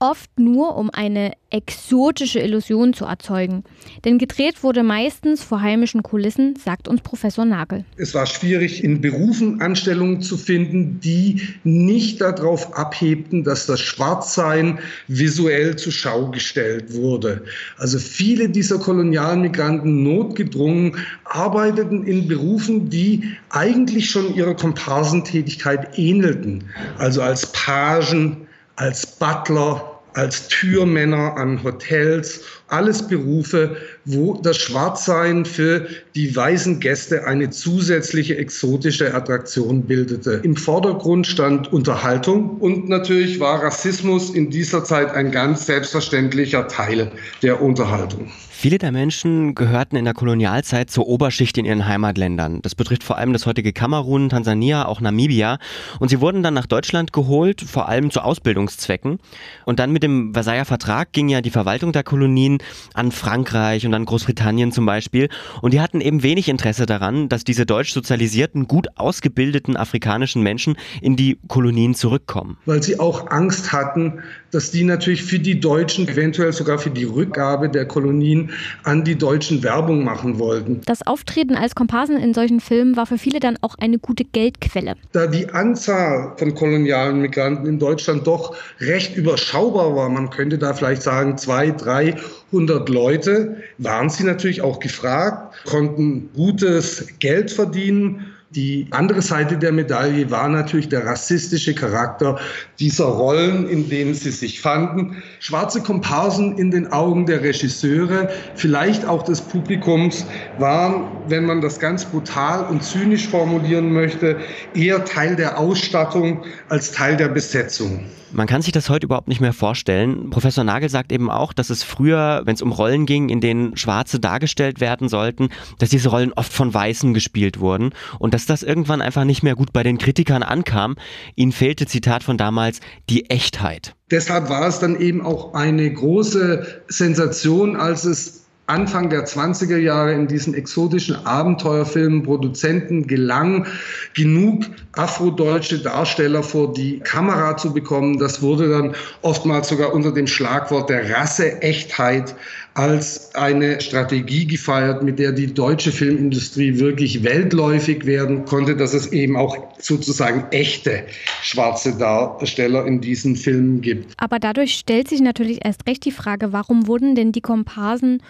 S4: Oft nur, um eine exotische Illusion zu erzeugen. Denn gedreht wurde meistens vor heimischen Kulissen, sagt uns Professor Nagel.
S1: Es war schwierig, in Berufen Anstellungen zu finden, die nicht darauf abhebten, dass das Schwarzsein visuell zur Schau gestellt wurde. Also viele dieser Kolonialmigranten notgedrungen arbeiteten in Berufen, die eigentlich schon ihrer Komparsentätigkeit ähnelten. Also als Pagen, als Butler, als Türmänner an Hotels, alles Berufe, wo das Schwarzsein für die weißen Gäste eine zusätzliche exotische Attraktion bildete. Im Vordergrund stand Unterhaltung und natürlich war Rassismus in dieser Zeit ein ganz selbstverständlicher Teil der Unterhaltung.
S5: Viele der Menschen gehörten in der Kolonialzeit zur Oberschicht in ihren Heimatländern. Das betrifft vor allem das heutige Kamerun, Tansania, auch Namibia. Und sie wurden dann nach Deutschland geholt, vor allem zu Ausbildungszwecken. Und dann mit dem Versailler Vertrag ging ja die Verwaltung der Kolonien an Frankreich und an Großbritannien zum Beispiel. Und die hatten eben wenig Interesse daran, dass diese deutsch sozialisierten, gut ausgebildeten afrikanischen Menschen in die Kolonien zurückkommen.
S1: Weil sie auch Angst hatten, dass die natürlich für die Deutschen, eventuell sogar für die Rückgabe der Kolonien an die Deutschen Werbung machen wollten.
S4: Das Auftreten als Komparsen in solchen Filmen war für viele dann auch eine gute Geldquelle.
S1: Da die Anzahl von kolonialen Migranten in Deutschland doch recht überschaubar war, man könnte da vielleicht sagen zwei, 300 Leute, waren sie natürlich auch gefragt, konnten gutes Geld verdienen. Die andere Seite der Medaille war natürlich der rassistische Charakter dieser Rollen, in denen sie sich fanden. Schwarze Komparsen in den Augen der Regisseure, vielleicht auch des Publikums, waren, wenn man das ganz brutal und zynisch formulieren möchte, eher Teil der Ausstattung als Teil der Besetzung.
S5: Man kann sich das heute überhaupt nicht mehr vorstellen. Professor Nagel sagt eben auch, dass es früher, wenn es um Rollen ging, in denen Schwarze dargestellt werden sollten, dass diese Rollen oft von Weißen gespielt wurden und dass das irgendwann einfach nicht mehr gut bei den Kritikern ankam. Ihnen fehlte, Zitat von damals, die Echtheit.
S1: Deshalb war es dann eben auch eine große Sensation, als es Anfang der 20er Jahre in diesen exotischen Abenteuerfilmen Produzenten gelang, genug afrodeutsche Darsteller vor die Kamera zu bekommen. Das wurde dann oftmals sogar unter dem Schlagwort der Rasseechtheit als eine Strategie gefeiert, mit der die deutsche Filmindustrie wirklich weltläufig werden konnte, dass es eben auch sozusagen echte schwarze Darsteller in diesen Filmen gibt.
S4: Aber dadurch stellt sich natürlich erst recht die Frage, warum wurden denn die Komparsen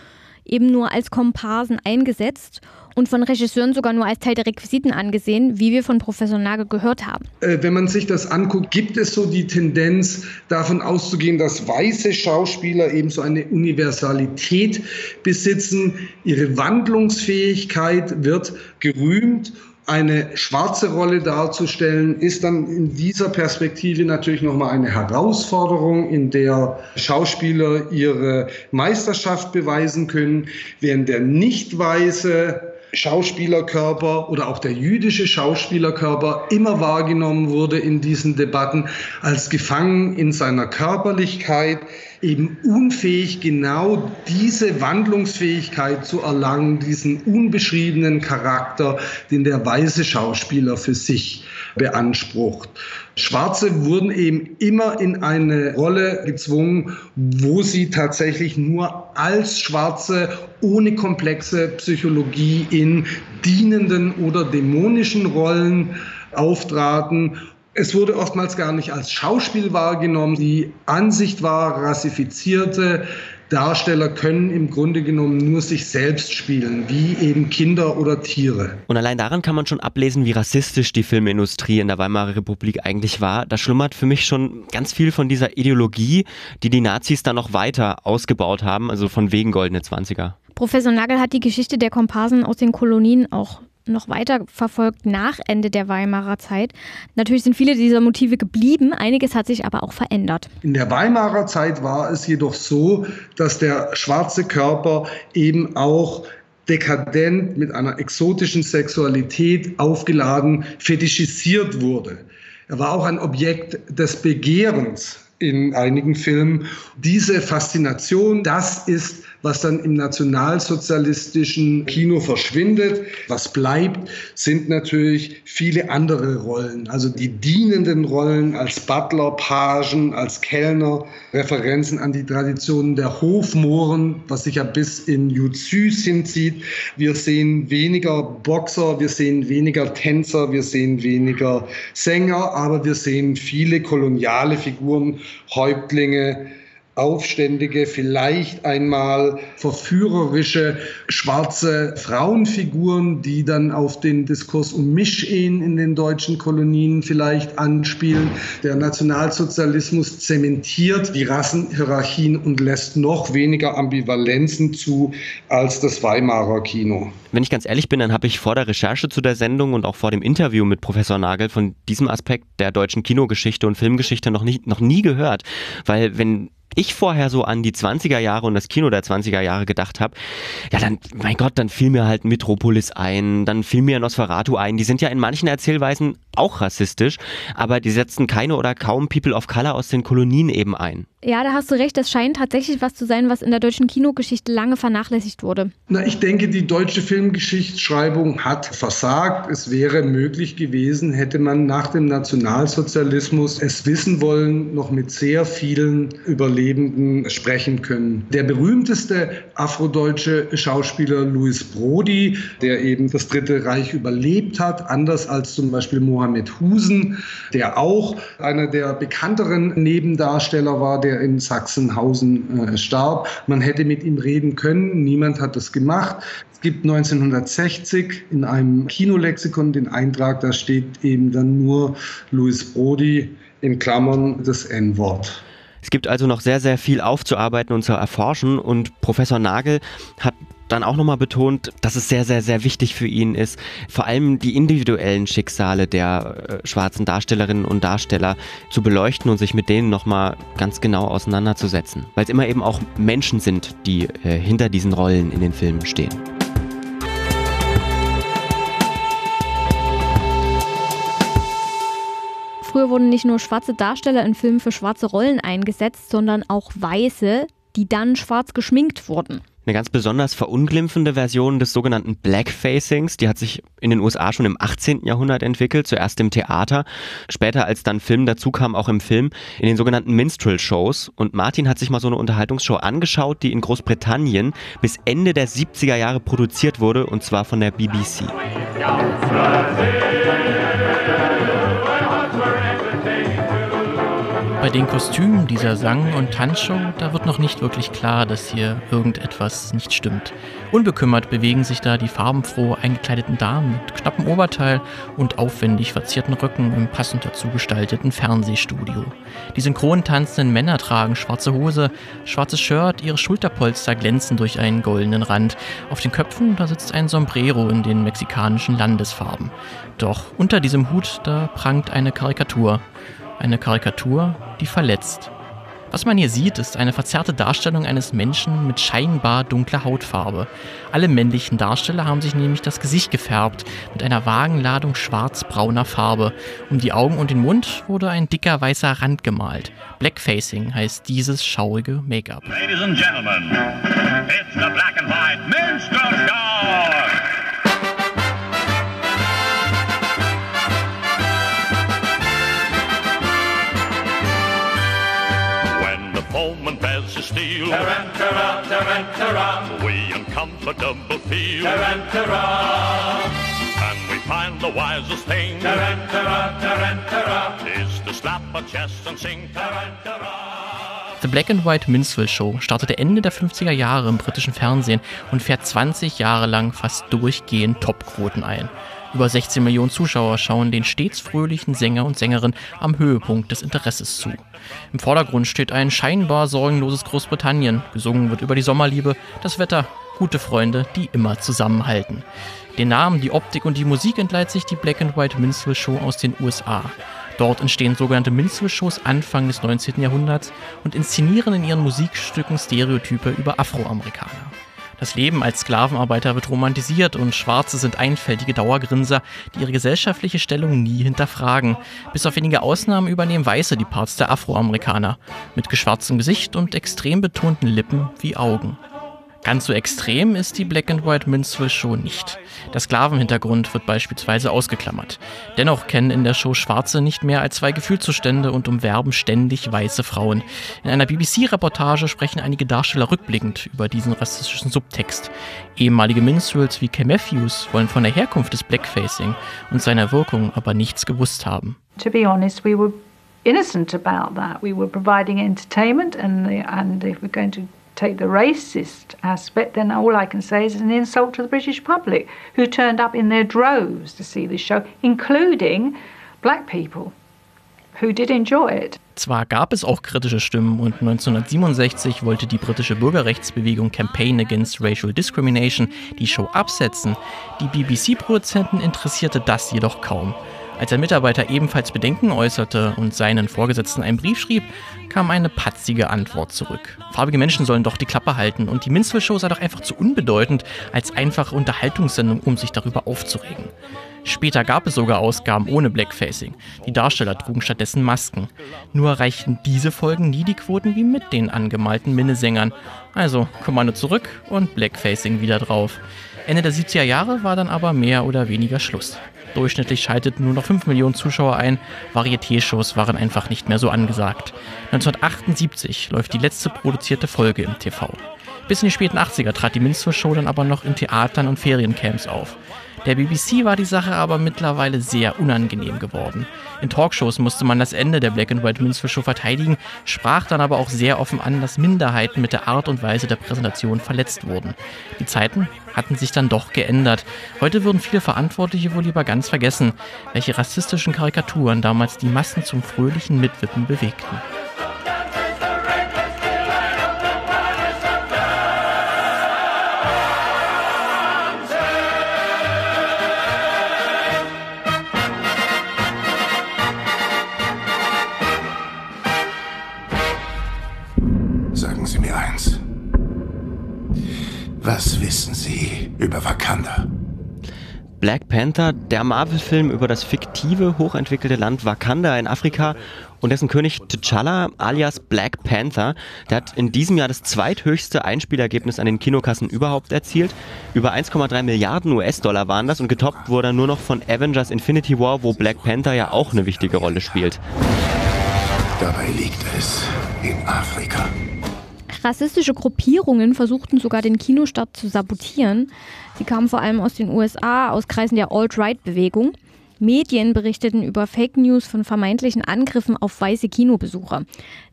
S4: eben nur als Komparsen eingesetzt und von Regisseuren sogar nur als Teil der Requisiten angesehen, wie wir von Professor Nagel gehört haben.
S1: Äh, wenn man sich das anguckt, gibt es so die Tendenz, davon auszugehen, dass weiße Schauspieler eben so eine Universalität besitzen. Ihre Wandlungsfähigkeit wird gerühmt eine schwarze Rolle darzustellen, ist dann in dieser Perspektive natürlich nochmal eine Herausforderung, in der Schauspieler ihre Meisterschaft beweisen können, während der nicht weiße Schauspielerkörper oder auch der jüdische Schauspielerkörper immer wahrgenommen wurde in diesen Debatten als gefangen in seiner Körperlichkeit, eben unfähig, genau diese Wandlungsfähigkeit zu erlangen, diesen unbeschriebenen Charakter, den der weiße Schauspieler für sich beansprucht. Schwarze wurden eben immer in eine Rolle gezwungen, wo sie tatsächlich nur als Schwarze ohne komplexe Psychologie in dienenden oder dämonischen Rollen auftraten es wurde oftmals gar nicht als Schauspiel wahrgenommen. Die Ansicht war, rassifizierte Darsteller können im Grunde genommen nur sich selbst spielen, wie eben Kinder oder Tiere.
S5: Und allein daran kann man schon ablesen, wie rassistisch die Filmindustrie in der Weimarer Republik eigentlich war. Da schlummert für mich schon ganz viel von dieser Ideologie, die die Nazis dann noch weiter ausgebaut haben, also von wegen goldene Zwanziger.
S4: Professor Nagel hat die Geschichte der Komparsen aus den Kolonien auch noch weiter verfolgt nach Ende der Weimarer Zeit. Natürlich sind viele dieser Motive geblieben, einiges hat sich aber auch verändert.
S1: In der Weimarer Zeit war es jedoch so, dass der schwarze Körper eben auch dekadent mit einer exotischen Sexualität aufgeladen, fetischisiert wurde. Er war auch ein Objekt des Begehrens in einigen Filmen. Diese Faszination, das ist was dann im nationalsozialistischen Kino verschwindet. Was bleibt, sind natürlich viele andere Rollen, also die dienenden Rollen als Butler, Pagen, als Kellner, Referenzen an die Traditionen der Hofmohren, was sich ja bis in Juzys hinzieht. Wir sehen weniger Boxer, wir sehen weniger Tänzer, wir sehen weniger Sänger, aber wir sehen viele koloniale Figuren, Häuptlinge, aufständige, vielleicht einmal verführerische schwarze Frauenfiguren, die dann auf den Diskurs um Mischehen in den deutschen Kolonien vielleicht anspielen. Der Nationalsozialismus zementiert die Rassenhierarchien und lässt noch weniger Ambivalenzen zu als das Weimarer Kino.
S5: Wenn ich ganz ehrlich bin, dann habe ich vor der Recherche zu der Sendung und auch vor dem Interview mit Professor Nagel von diesem Aspekt der deutschen Kinogeschichte und Filmgeschichte noch, nicht, noch nie gehört. Weil wenn ich vorher so an die 20er Jahre und das Kino der 20er Jahre gedacht habe, ja dann, mein Gott, dann fiel mir halt Metropolis ein, dann fiel mir Nosferatu ein. Die sind ja in manchen Erzählweisen auch rassistisch, aber die setzen keine oder kaum People of Color aus den Kolonien eben ein.
S4: Ja, da hast du recht. Das scheint tatsächlich was zu sein, was in der deutschen Kinogeschichte lange vernachlässigt wurde.
S1: Na, ich denke, die deutsche Filmgeschichtsschreibung hat versagt. Es wäre möglich gewesen, hätte man nach dem Nationalsozialismus es wissen wollen, noch mit sehr vielen Überlebenden sprechen können. Der berühmteste afrodeutsche Schauspieler Louis Brody, der eben das Dritte Reich überlebt hat, anders als zum Beispiel Mohammed Husen, der auch einer der bekannteren Nebendarsteller war, der in Sachsenhausen äh, starb. Man hätte mit ihm reden können, niemand hat das gemacht. Es gibt 1960 in einem Kinolexikon den Eintrag, da steht eben dann nur Louis Brody in Klammern das N-Wort.
S5: Es gibt also noch sehr, sehr viel aufzuarbeiten und zu erforschen und Professor Nagel hat dann auch nochmal betont, dass es sehr, sehr, sehr wichtig für ihn ist, vor allem die individuellen Schicksale der äh, schwarzen Darstellerinnen und Darsteller zu beleuchten und sich mit denen nochmal ganz genau auseinanderzusetzen. Weil es immer eben auch Menschen sind, die äh, hinter diesen Rollen in den Filmen stehen.
S4: Früher wurden nicht nur schwarze Darsteller in Filmen für schwarze Rollen eingesetzt, sondern auch weiße, die dann schwarz geschminkt wurden.
S5: Eine ganz besonders verunglimpfende Version des sogenannten Blackfacings, die hat sich in den USA schon im 18. Jahrhundert entwickelt, zuerst im Theater, später als dann Film dazu kam, auch im Film, in den sogenannten Minstrel-Shows. Und Martin hat sich mal so eine Unterhaltungsshow angeschaut, die in Großbritannien bis Ende der 70er Jahre produziert wurde, und zwar von der BBC.
S11: Bei den Kostümen dieser Sang- und Tanzshow, da wird noch nicht wirklich klar, dass hier irgendetwas nicht stimmt. Unbekümmert bewegen sich da die farbenfroh eingekleideten Damen mit knappem Oberteil und aufwendig verzierten Röcken im passend dazu gestalteten Fernsehstudio. Die synchron tanzenden Männer tragen schwarze Hose, schwarzes Shirt, ihre Schulterpolster glänzen durch einen goldenen Rand. Auf den Köpfen, da sitzt ein Sombrero in den mexikanischen Landesfarben. Doch unter diesem Hut, da prangt eine Karikatur. Eine Karikatur, die verletzt. Was man hier sieht, ist eine verzerrte Darstellung eines Menschen mit scheinbar dunkler Hautfarbe. Alle männlichen Darsteller haben sich nämlich das Gesicht gefärbt mit einer vagen Ladung schwarz-brauner Farbe. Um die Augen und den Mund wurde ein dicker weißer Rand gemalt. Blackfacing heißt dieses schaurige Make-up.
S12: Ladies and Gentlemen, it's the Black and White Minstrel Show! The foeman bears his steel,
S13: Tarantara, tarantara,
S12: we uncomfortable feel.
S13: tarantara,
S12: And we find the wisest thing
S13: tarantara, tarantara.
S12: is to slap our chest and sing tarantara.
S11: The Black and White Minstrel Show startete Ende der 50er Jahre im britischen Fernsehen und fährt 20 Jahre lang fast durchgehend Topquoten ein. Über 16 Millionen Zuschauer schauen den stets fröhlichen Sänger und Sängerin am Höhepunkt des Interesses zu. Im Vordergrund steht ein scheinbar sorgenloses Großbritannien. Gesungen wird über die Sommerliebe, das Wetter, gute Freunde, die immer zusammenhalten. Den Namen, die Optik und die Musik entleiht sich die Black and White Minstrel Show aus den USA. Dort entstehen sogenannte Minstrel-Shows Anfang des 19. Jahrhunderts und inszenieren in ihren Musikstücken Stereotype über Afroamerikaner. Das Leben als Sklavenarbeiter wird romantisiert und Schwarze sind einfältige Dauergrinser, die ihre gesellschaftliche Stellung nie hinterfragen. Bis auf wenige Ausnahmen übernehmen Weiße die Parts der Afroamerikaner. Mit geschwarztem Gesicht und extrem betonten Lippen wie Augen. Ganz so extrem ist die Black and White Minstrel Show nicht. Der Sklavenhintergrund wird beispielsweise ausgeklammert. Dennoch kennen in der Show Schwarze nicht mehr als zwei Gefühlszustände und umwerben ständig weiße Frauen. In einer BBC-Reportage sprechen einige Darsteller rückblickend über diesen rassistischen Subtext. Ehemalige Minstrels wie Kay Matthews wollen von der Herkunft des Blackfacing und seiner Wirkung aber nichts gewusst haben.
S14: to be honest, we were innocent about that. We were providing entertainment, and the, and if we're going to take the racist aspect, then all I can say is an insult to the British public, who turned up in their droves to see this show, including black people, who did enjoy it.
S11: Zwar gab es auch kritische Stimmen und 1967 wollte die britische Bürgerrechtsbewegung Campaign Against Racial Discrimination die Show absetzen. Die BBC-Produzenten interessierte das jedoch kaum. Als ein Mitarbeiter ebenfalls Bedenken äußerte und seinen Vorgesetzten einen Brief schrieb, kam eine patzige Antwort zurück. Farbige Menschen sollen doch die Klappe halten und die Minstrel Show sei doch einfach zu unbedeutend als einfache Unterhaltungssendung, um sich darüber aufzuregen. Später gab es sogar Ausgaben ohne Blackfacing. Die Darsteller trugen stattdessen Masken. Nur erreichten diese Folgen nie die Quoten wie mit den angemalten Minnesängern. Also Kommando zurück und Blackfacing wieder drauf. Ende der 70er Jahre war dann aber mehr oder weniger Schluss. Durchschnittlich schalteten nur noch 5 Millionen Zuschauer ein. Varieté-Shows waren einfach nicht mehr so angesagt. 1978 läuft die letzte produzierte Folge im TV. Bis in die späten 80er trat die Minstrel Show dann aber noch in Theatern und Feriencamps auf. Der BBC war die Sache aber mittlerweile sehr unangenehm geworden. In Talkshows musste man das Ende der Black and White Show verteidigen, sprach dann aber auch sehr offen an, dass Minderheiten mit der Art und Weise der Präsentation verletzt wurden. Die Zeiten hatten sich dann doch geändert. Heute würden viele Verantwortliche wohl lieber ganz vergessen, welche rassistischen Karikaturen damals die Massen zum fröhlichen Mitwippen bewegten.
S15: Was wissen Sie über Wakanda?
S5: Black Panther, der Marvel-Film über das fiktive, hochentwickelte Land Wakanda in Afrika und dessen König T'Challa alias Black Panther, der hat in diesem Jahr das zweithöchste Einspielergebnis an den Kinokassen überhaupt erzielt. Über 1,3 Milliarden US-Dollar waren das und getoppt wurde er nur noch von Avengers Infinity War, wo Black Panther ja auch eine wichtige Rolle spielt.
S15: Dabei liegt es in Afrika.
S4: Rassistische Gruppierungen versuchten sogar den Kinostart zu sabotieren. Sie kamen vor allem aus den USA, aus Kreisen der Alt-Right-Bewegung. Medien berichteten über Fake News von vermeintlichen Angriffen auf weiße Kinobesucher.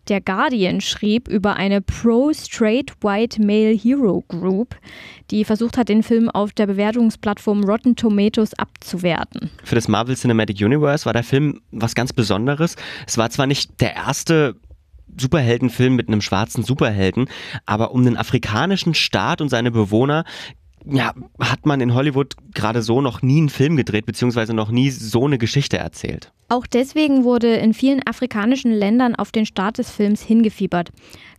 S4: Der Guardian schrieb über eine Pro-Straight White Male Hero Group, die versucht hat, den Film auf der Bewertungsplattform Rotten Tomatoes abzuwerten.
S5: Für das Marvel Cinematic Universe war der Film was ganz Besonderes. Es war zwar nicht der erste Superheldenfilm mit einem schwarzen Superhelden, aber um den afrikanischen Staat und seine Bewohner ja, hat man in Hollywood gerade so noch nie einen Film gedreht, beziehungsweise noch nie so eine Geschichte erzählt.
S4: Auch deswegen wurde in vielen afrikanischen Ländern auf den Start des Films hingefiebert.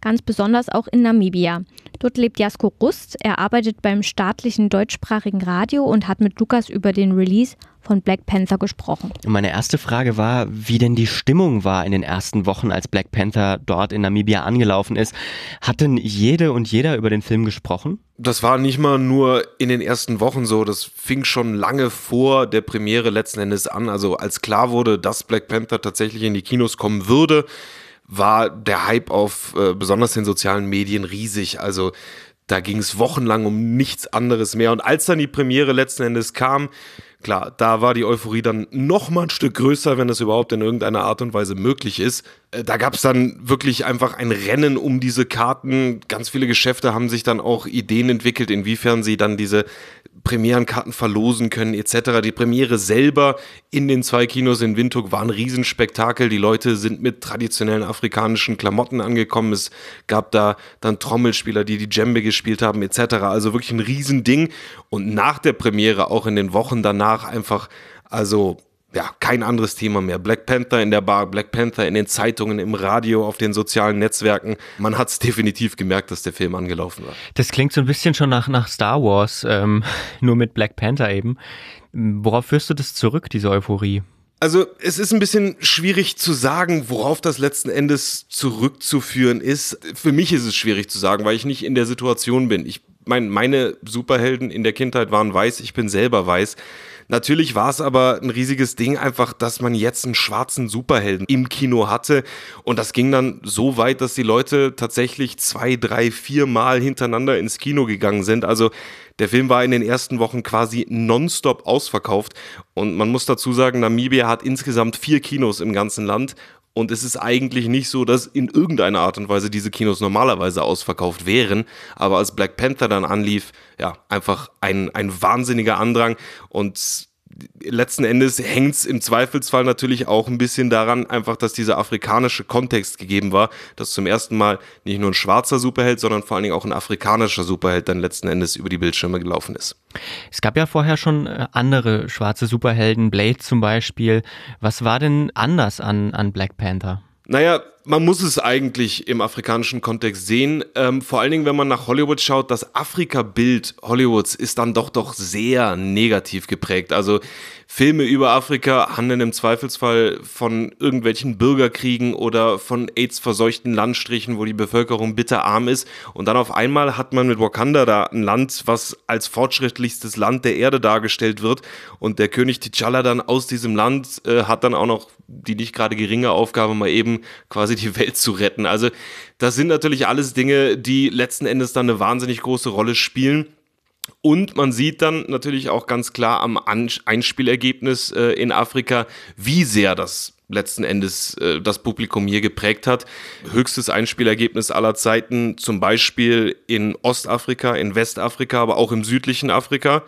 S4: Ganz besonders auch in Namibia. Dort lebt Jasko Rust. Er arbeitet beim staatlichen deutschsprachigen Radio und hat mit Lukas über den Release von Black Panther gesprochen.
S5: Meine erste Frage war, wie denn die Stimmung war in den ersten Wochen, als Black Panther dort in Namibia angelaufen ist. Hat denn jede und jeder über den Film gesprochen?
S3: Das war nicht mal nur in den ersten Wochen so, das fing schon lange vor der Premiere letzten Endes an. Also als klar wurde, dass Black Panther tatsächlich in die Kinos kommen würde, war der Hype auf äh, besonders den sozialen Medien riesig. Also da ging es wochenlang um nichts anderes mehr. Und als dann die Premiere letzten Endes kam, Klar, da war die Euphorie dann noch mal ein Stück größer, wenn das überhaupt in irgendeiner Art und Weise möglich ist. Äh, da gab es dann wirklich einfach ein Rennen um diese Karten. Ganz viele Geschäfte haben sich dann auch Ideen entwickelt, inwiefern sie dann diese Premierenkarten verlosen können etc. Die Premiere selber in den zwei Kinos in Windhoek war ein Riesenspektakel. Die Leute sind mit traditionellen afrikanischen Klamotten angekommen. Es gab da dann Trommelspieler, die die Djembe gespielt haben etc. Also wirklich ein Riesending. Und nach der Premiere, auch in den Wochen danach, einfach also ja, kein anderes Thema mehr. Black Panther in der Bar, Black Panther in den Zeitungen, im Radio, auf den sozialen Netzwerken. Man hat es definitiv gemerkt, dass der Film angelaufen war.
S5: Das klingt so ein bisschen schon nach, nach Star Wars, ähm, nur mit Black Panther eben. Worauf führst du das zurück, diese Euphorie?
S3: Also es ist ein bisschen schwierig zu sagen, worauf das letzten Endes zurückzuführen ist. Für mich ist es schwierig zu sagen, weil ich nicht in der Situation bin. Ich meine, meine Superhelden in der Kindheit waren weiß, ich bin selber weiß. Natürlich war es aber ein riesiges Ding einfach, dass man jetzt einen schwarzen Superhelden im Kino hatte. Und das ging dann so weit, dass die Leute tatsächlich zwei, drei, vier Mal hintereinander ins Kino gegangen sind. Also der Film war in den ersten Wochen quasi nonstop ausverkauft. Und man muss dazu sagen, Namibia hat insgesamt vier Kinos im ganzen Land und es ist eigentlich nicht so, dass in irgendeiner Art und Weise diese Kinos normalerweise ausverkauft wären. Aber als Black Panther dann anlief, ja, einfach ein, ein wahnsinniger Andrang. Und letzten Endes hängt es im Zweifelsfall natürlich auch ein bisschen daran, einfach, dass dieser afrikanische Kontext gegeben war, dass zum ersten Mal nicht nur ein schwarzer Superheld, sondern vor allen Dingen auch ein afrikanischer Superheld dann letzten Endes über die Bildschirme gelaufen ist.
S5: Es gab ja vorher schon äh, andere schwarze Superhelden, Blade zum Beispiel. Was war denn anders an, an Black Panther?
S3: Naja, man muss es eigentlich im afrikanischen Kontext sehen. Ähm, vor allen Dingen, wenn man nach Hollywood schaut, das Afrika-Bild Hollywoods ist dann doch doch sehr negativ geprägt. Also Filme über Afrika handeln im Zweifelsfall von irgendwelchen Bürgerkriegen oder von AIDS-verseuchten Landstrichen, wo die Bevölkerung bitterarm ist. Und dann auf einmal hat man mit Wakanda da ein Land, was als fortschrittlichstes Land der Erde dargestellt wird. Und der König T'Challa dann aus diesem Land äh, hat dann auch noch die nicht gerade geringe Aufgabe, mal eben quasi die Welt zu retten. Also das sind natürlich alles Dinge, die letzten Endes dann eine wahnsinnig große Rolle spielen. Und man sieht dann natürlich auch ganz klar am Einspielergebnis äh, in Afrika, wie sehr das letzten Endes äh, das Publikum hier geprägt hat. Höchstes Einspielergebnis aller Zeiten, zum Beispiel in Ostafrika, in Westafrika, aber auch im südlichen Afrika.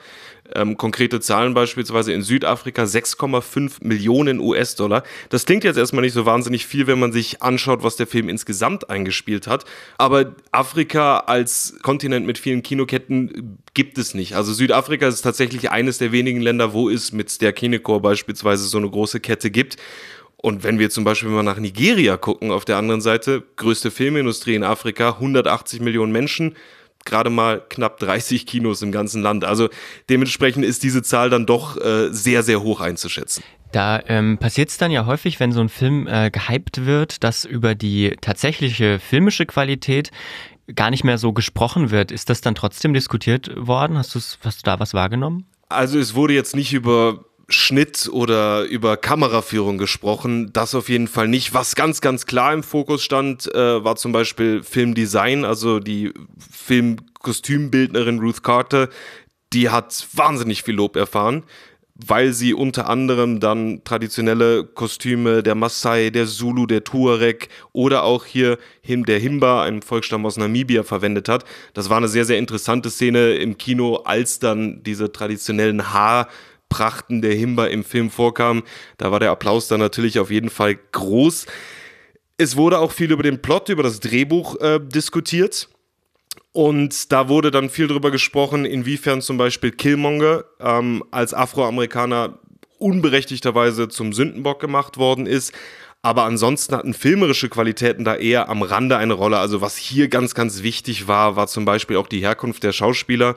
S3: Ähm, konkrete Zahlen beispielsweise in Südafrika 6,5 Millionen US-Dollar. Das klingt jetzt erstmal nicht so wahnsinnig viel, wenn man sich anschaut, was der Film insgesamt eingespielt hat. Aber Afrika als Kontinent mit vielen Kinoketten gibt es nicht. Also Südafrika ist tatsächlich eines der wenigen Länder, wo es mit der Kinecor beispielsweise so eine große Kette gibt. Und wenn wir zum Beispiel mal nach Nigeria gucken, auf der anderen Seite, größte Filmindustrie in Afrika, 180 Millionen Menschen, gerade mal knapp 30 Kinos im ganzen Land. Also dementsprechend ist diese Zahl dann doch äh, sehr, sehr hoch einzuschätzen.
S5: Da ähm, passiert es dann ja häufig, wenn so ein Film äh, gehypt wird, dass über die tatsächliche filmische Qualität gar nicht mehr so gesprochen wird. Ist das dann trotzdem diskutiert worden? Hast, hast du da was wahrgenommen?
S3: Also es wurde jetzt nicht über Schnitt oder über Kameraführung gesprochen. Das auf jeden Fall nicht. Was ganz, ganz klar im Fokus stand, äh, war zum Beispiel Filmdesign, also die Filmkostümbildnerin Ruth Carter. Die hat wahnsinnig viel Lob erfahren weil sie unter anderem dann traditionelle Kostüme der Maasai, der Zulu, der Tuareg oder auch hier der Himba, einem Volksstamm aus Namibia, verwendet hat. Das war eine sehr, sehr interessante Szene im Kino, als dann diese traditionellen Haarprachten der Himba im Film vorkamen. Da war der Applaus dann natürlich auf jeden Fall groß. Es wurde auch viel über den Plot, über das Drehbuch äh, diskutiert. Und da wurde dann viel darüber gesprochen, inwiefern zum Beispiel Killmonger ähm, als Afroamerikaner unberechtigterweise zum Sündenbock gemacht worden ist. Aber ansonsten hatten filmerische Qualitäten da eher am Rande eine Rolle. Also was hier ganz, ganz wichtig war, war zum Beispiel auch die Herkunft der Schauspieler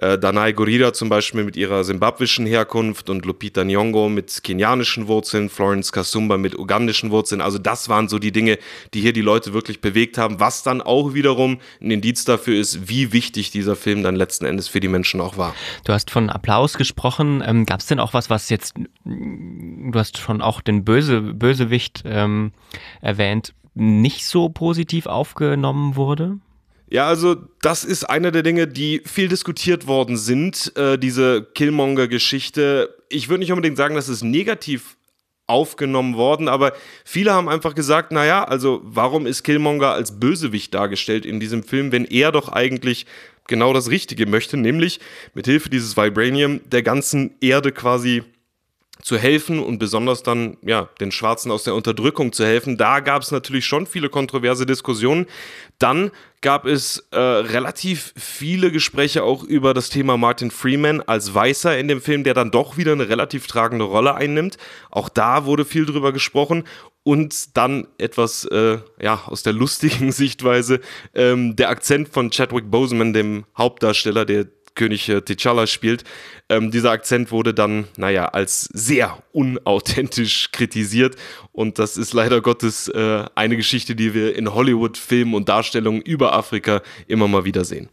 S3: äh, Danai Gurira zum Beispiel mit ihrer simbabwischen Herkunft und Lupita Nyong'o mit kenianischen Wurzeln, Florence Kasumba mit ugandischen Wurzeln. Also das waren so die Dinge, die hier die Leute wirklich bewegt haben, was dann auch wiederum ein Indiz dafür ist, wie wichtig dieser Film dann letzten Endes für die Menschen auch war.
S5: Du hast von Applaus gesprochen. Ähm, Gab es denn auch was, was jetzt, du hast schon auch den Böse, Bösewicht ähm, erwähnt, nicht so positiv aufgenommen wurde?
S3: Ja, also das ist eine der Dinge, die viel diskutiert worden sind, äh, diese Killmonger-Geschichte. Ich würde nicht unbedingt sagen, dass es negativ aufgenommen worden, aber viele haben einfach gesagt, naja, also warum ist Killmonger als Bösewicht dargestellt in diesem Film, wenn er doch eigentlich genau das Richtige möchte, nämlich mit Hilfe dieses Vibranium der ganzen Erde quasi zu helfen und besonders dann ja den Schwarzen aus der Unterdrückung zu helfen. Da gab es natürlich schon viele kontroverse Diskussionen. Dann gab es äh, relativ viele Gespräche auch über das Thema Martin Freeman als Weißer in dem Film, der dann doch wieder eine relativ tragende Rolle einnimmt. Auch da wurde viel drüber gesprochen. Und dann etwas äh, ja, aus der lustigen Sichtweise, ähm, der Akzent von Chadwick Boseman, dem Hauptdarsteller, der König äh, T'Challa spielt. Ähm, dieser Akzent wurde dann, naja, als sehr unauthentisch kritisiert. Und das ist leider Gottes äh, eine Geschichte, die wir in Hollywood-Filmen und Darstellungen über Afrika immer mal wieder sehen.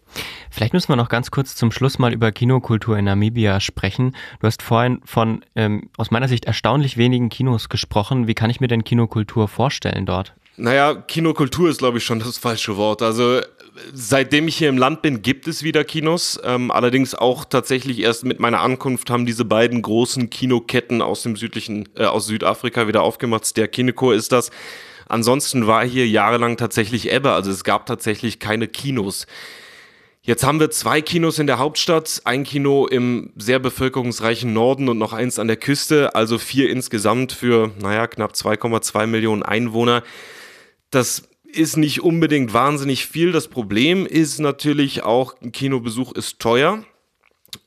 S5: Vielleicht müssen wir noch ganz kurz zum Schluss mal über Kinokultur in Namibia sprechen. Du hast vorhin von ähm, aus meiner Sicht erstaunlich wenigen Kinos gesprochen. Wie kann ich mir denn Kinokultur vorstellen dort?
S3: Naja, Kinokultur ist, glaube ich, schon das falsche Wort. Also seitdem ich hier im Land bin, gibt es wieder Kinos. Ähm, allerdings auch tatsächlich erst mit meiner Ankunft haben diese beiden großen Kinoketten aus dem südlichen, äh, aus Südafrika wieder aufgemacht. Der Kineko ist das. Ansonsten war hier jahrelang tatsächlich Ebbe. Also es gab tatsächlich keine Kinos. Jetzt haben wir zwei Kinos in der Hauptstadt, ein Kino im sehr bevölkerungsreichen Norden und noch eins an der Küste, also vier insgesamt für, naja, knapp 2,2 Millionen Einwohner. Das ist nicht unbedingt wahnsinnig viel. Das Problem ist natürlich auch, ein Kinobesuch ist teuer.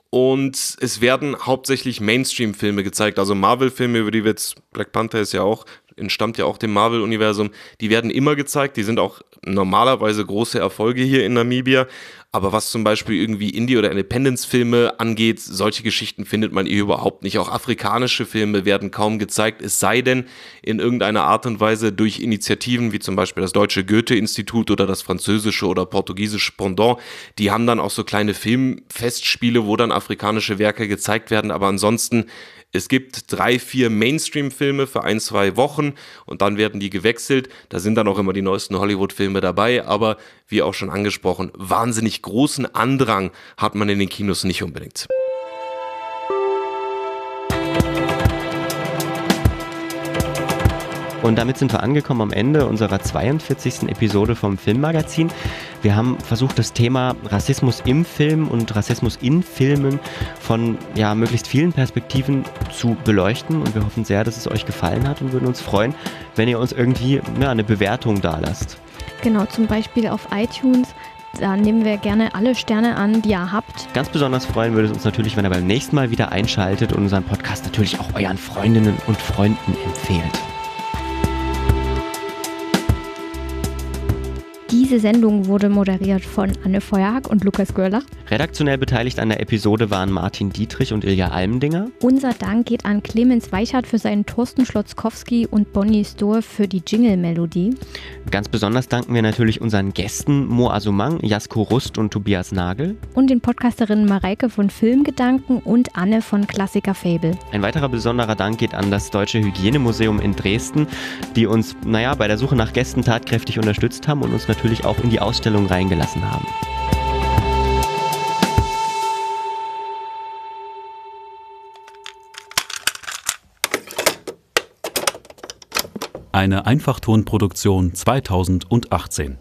S3: Und es werden hauptsächlich Mainstream-Filme gezeigt, also Marvel-Filme, über die wir jetzt, Black Panther ist ja auch, entstammt ja auch dem Marvel-Universum, die werden immer gezeigt, die sind auch normalerweise große Erfolge hier in Namibia. Aber was zum Beispiel irgendwie Indie- oder Independence-Filme angeht, solche Geschichten findet man hier überhaupt nicht. Auch afrikanische Filme werden kaum gezeigt, es sei denn in irgendeiner Art und Weise durch Initiativen wie zum Beispiel das Deutsche Goethe-Institut oder das französische oder portugiesische Pendant. Die haben dann auch so kleine Filmfestspiele, wo dann afrikanische Werke gezeigt werden. Aber ansonsten es gibt drei, vier Mainstream-Filme für ein, zwei Wochen und dann werden die gewechselt. Da sind dann auch immer die neuesten Hollywood-Filme dabei, aber wie auch schon angesprochen, wahnsinnig großen Andrang hat man in den Kinos nicht unbedingt.
S5: Und damit sind wir angekommen am Ende unserer 42. Episode vom Filmmagazin. Wir haben versucht, das Thema Rassismus im Film und Rassismus in Filmen von ja, möglichst vielen Perspektiven zu beleuchten. Und wir hoffen sehr, dass es euch gefallen hat und würden uns freuen, wenn ihr uns irgendwie ja, eine Bewertung da lasst.
S4: Genau, zum Beispiel auf iTunes. Da nehmen wir gerne alle Sterne an, die ihr habt.
S5: Ganz besonders freuen würde es uns natürlich, wenn ihr beim nächsten Mal wieder einschaltet und unseren Podcast natürlich auch euren Freundinnen und Freunden empfehlt.
S4: Ti Diese Sendung wurde moderiert von Anne Feuerhack und Lukas Görlach.
S5: Redaktionell beteiligt an der Episode waren Martin Dietrich und Ilja Almendinger.
S4: Unser Dank geht an Clemens Weichert für seinen Thorsten Schlotzkowski und Bonnie Stohr für die Jingle-Melodie.
S5: Ganz besonders danken wir natürlich unseren Gästen Mo Asumang, Jasko Rust und Tobias Nagel.
S4: Und den Podcasterinnen Mareike von Filmgedanken und Anne von Klassiker Fable.
S5: Ein weiterer besonderer Dank geht an das Deutsche Hygienemuseum in Dresden, die uns, naja, bei der Suche nach Gästen tatkräftig unterstützt haben und uns natürlich auch in die Ausstellung reingelassen haben.
S7: Eine Einfachtonproduktion 2018.